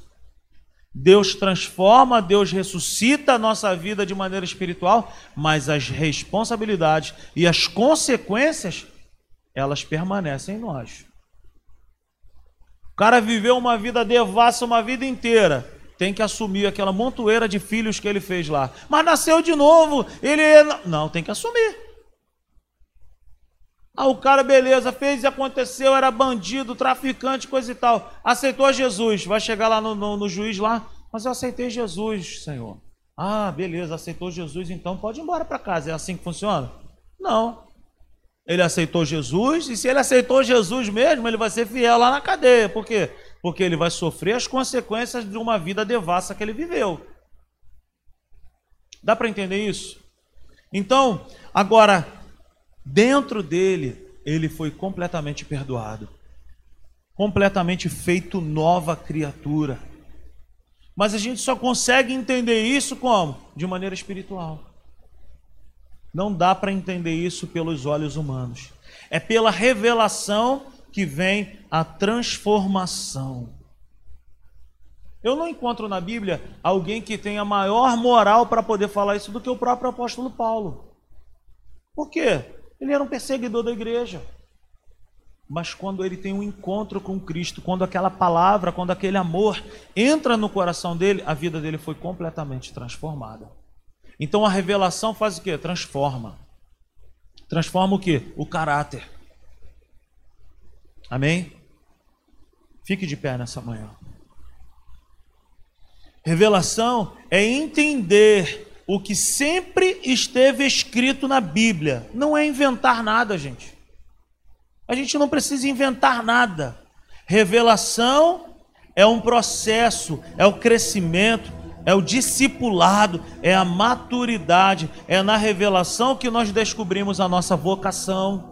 Deus transforma, Deus ressuscita a nossa vida de maneira espiritual, mas as responsabilidades e as consequências elas permanecem em nós. O cara viveu uma vida devassa uma vida inteira. Tem que assumir aquela montoeira de filhos que ele fez lá. Mas nasceu de novo, ele. Não, tem que assumir. Ah, o cara, beleza, fez e aconteceu, era bandido, traficante, coisa e tal. Aceitou Jesus. Vai chegar lá no, no, no juiz lá. Mas eu aceitei Jesus, Senhor. Ah, beleza, aceitou Jesus, então pode ir embora para casa. É assim que funciona? Não. Ele aceitou Jesus, e se ele aceitou Jesus mesmo, ele vai ser fiel lá na cadeia. Por quê? Porque ele vai sofrer as consequências de uma vida devassa que ele viveu. Dá para entender isso? Então, agora, dentro dele, ele foi completamente perdoado, completamente feito nova criatura. Mas a gente só consegue entender isso como? De maneira espiritual. Não dá para entender isso pelos olhos humanos. É pela revelação que vem a transformação. Eu não encontro na Bíblia alguém que tenha maior moral para poder falar isso do que o próprio apóstolo Paulo. Por quê? Ele era um perseguidor da igreja. Mas quando ele tem um encontro com Cristo, quando aquela palavra, quando aquele amor entra no coração dele, a vida dele foi completamente transformada. Então a revelação faz o que? Transforma. Transforma o que? O caráter. Amém? Fique de pé nessa manhã. Revelação é entender o que sempre esteve escrito na Bíblia. Não é inventar nada, gente. A gente não precisa inventar nada. Revelação é um processo, é o crescimento, é o discipulado, é a maturidade, é na revelação que nós descobrimos a nossa vocação.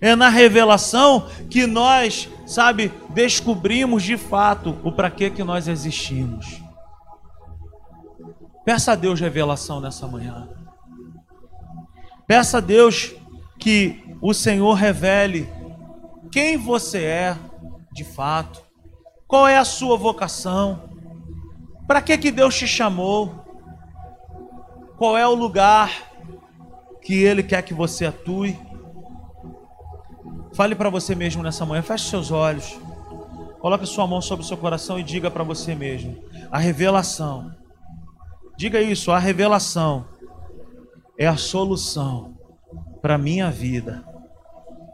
É na revelação que nós, sabe, descobrimos de fato o para que que nós existimos. Peça a Deus revelação nessa manhã. Peça a Deus que o Senhor revele quem você é de fato, qual é a sua vocação. Para que que Deus te chamou? Qual é o lugar que Ele quer que você atue? Fale para você mesmo nessa manhã, feche seus olhos. Coloque sua mão sobre o seu coração e diga para você mesmo: a revelação. Diga isso, a revelação é a solução para minha vida.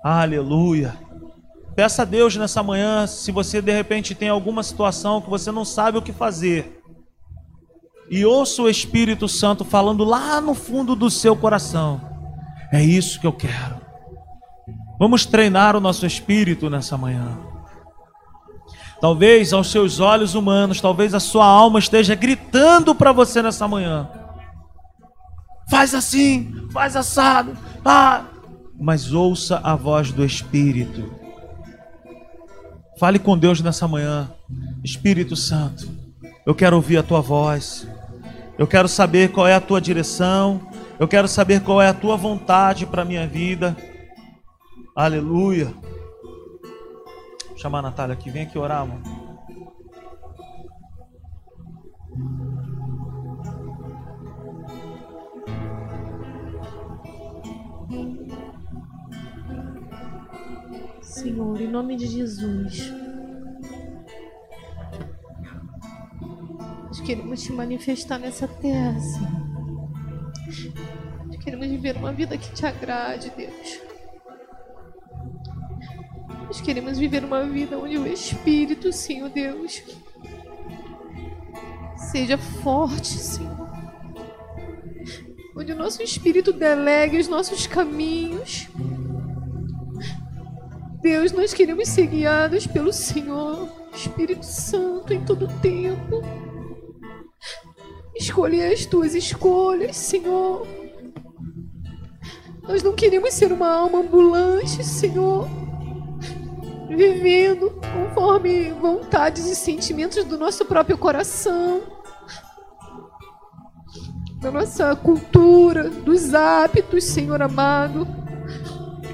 Aleluia. Peça a Deus nessa manhã, se você de repente tem alguma situação que você não sabe o que fazer. E ouça o Espírito Santo falando lá no fundo do seu coração. É isso que eu quero. Vamos treinar o nosso espírito nessa manhã. Talvez aos seus olhos humanos, talvez a sua alma esteja gritando para você nessa manhã. Faz assim, faz assado. Ah, mas ouça a voz do Espírito. Fale com Deus nessa manhã. Espírito Santo, eu quero ouvir a tua voz. Eu quero saber qual é a tua direção. Eu quero saber qual é a tua vontade para a minha vida. Aleluia. Vou chamar a Natália aqui. Vem aqui orar, mano. Senhor, em nome de Jesus. Nós queremos te manifestar nessa terra, Senhor. Nós queremos viver uma vida que te agrade, Deus. Nós queremos viver uma vida onde o Espírito, Senhor Deus, seja forte, Senhor. Onde o nosso Espírito delegue os nossos caminhos. Deus, nós queremos ser guiados pelo Senhor, Espírito Santo, em todo tempo. Escolher as tuas escolhas, Senhor. Nós não queremos ser uma alma ambulante, Senhor vivendo conforme vontades e sentimentos do nosso próprio coração, da nossa cultura, dos hábitos, Senhor amado.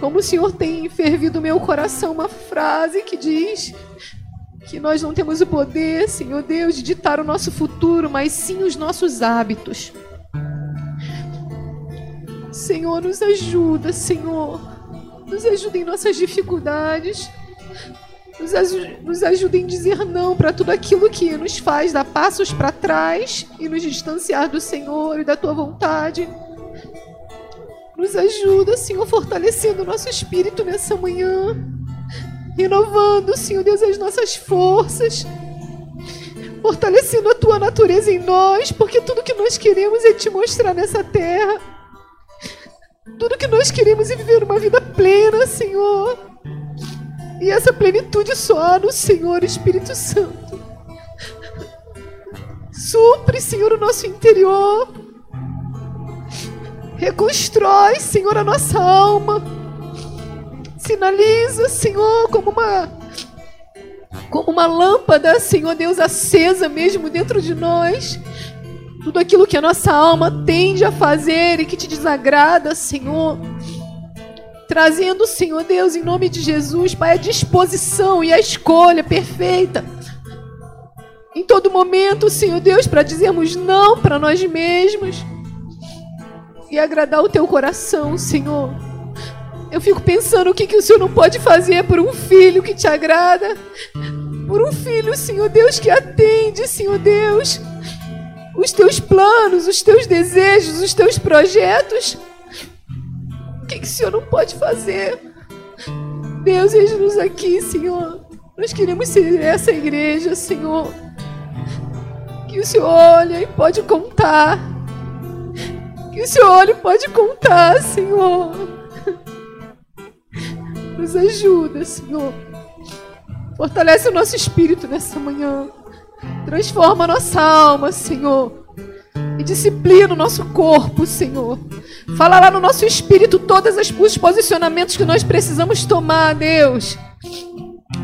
Como o Senhor tem fervido meu coração uma frase que diz que nós não temos o poder, Senhor Deus, de ditar o nosso futuro, mas sim os nossos hábitos. Senhor, nos ajuda, Senhor. Nos ajuda em nossas dificuldades. Nos, nos ajuda em dizer não para tudo aquilo que nos faz dar passos para trás e nos distanciar do Senhor e da tua vontade. Nos ajuda, Senhor, fortalecendo o nosso espírito nessa manhã, renovando, Senhor Deus, as nossas forças, fortalecendo a tua natureza em nós, porque tudo que nós queremos é te mostrar nessa terra. Tudo que nós queremos é viver uma vida plena, Senhor. E essa plenitude só há no Senhor Espírito Santo. Supre, Senhor, o nosso interior. Reconstrói, Senhor, a nossa alma. Sinaliza, Senhor, como uma como uma lâmpada, Senhor Deus, acesa mesmo dentro de nós. Tudo aquilo que a nossa alma tende a fazer e que te desagrada, Senhor trazendo, Senhor Deus, em nome de Jesus, Pai, a disposição e a escolha perfeita. Em todo momento, Senhor Deus, para dizermos não para nós mesmos e agradar o teu coração, Senhor. Eu fico pensando o que, que o Senhor não pode fazer por um filho que te agrada, por um filho, Senhor Deus, que atende, Senhor Deus, os teus planos, os teus desejos, os teus projetos. O que, que o Senhor não pode fazer? Deus, eis-nos aqui, Senhor. Nós queremos ser essa igreja, Senhor. Que o Senhor olha e pode contar. Que o Senhor olha e pode contar, Senhor. Nos ajuda, Senhor. Fortalece o nosso espírito nessa manhã. Transforma a nossa alma, Senhor e disciplina o nosso corpo, Senhor. Fala lá no nosso espírito todos os posicionamentos que nós precisamos tomar, Deus.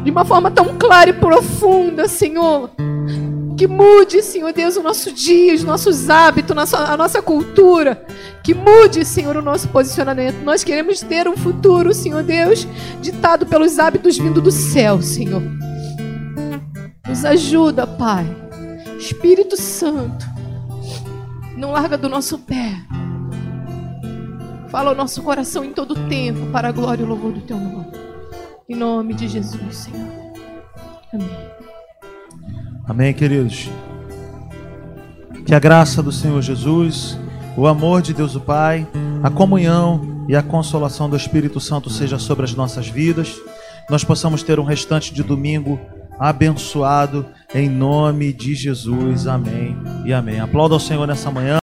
De uma forma tão clara e profunda, Senhor. Que mude, Senhor Deus, o nosso dia, os nossos hábitos, a nossa cultura. Que mude, Senhor, o nosso posicionamento. Nós queremos ter um futuro, Senhor Deus, ditado pelos hábitos vindo do céu, Senhor. Nos ajuda, Pai. Espírito Santo. Não larga do nosso pé. Fala o nosso coração em todo tempo para a glória e o louvor do teu nome. Em nome de Jesus, Senhor. Amém. Amém, queridos. Que a graça do Senhor Jesus, o amor de Deus o Pai, a comunhão e a consolação do Espírito Santo seja sobre as nossas vidas. Nós possamos ter um restante de domingo abençoado em nome de Jesus. Amém e amém. Aplauda ao Senhor nessa manhã.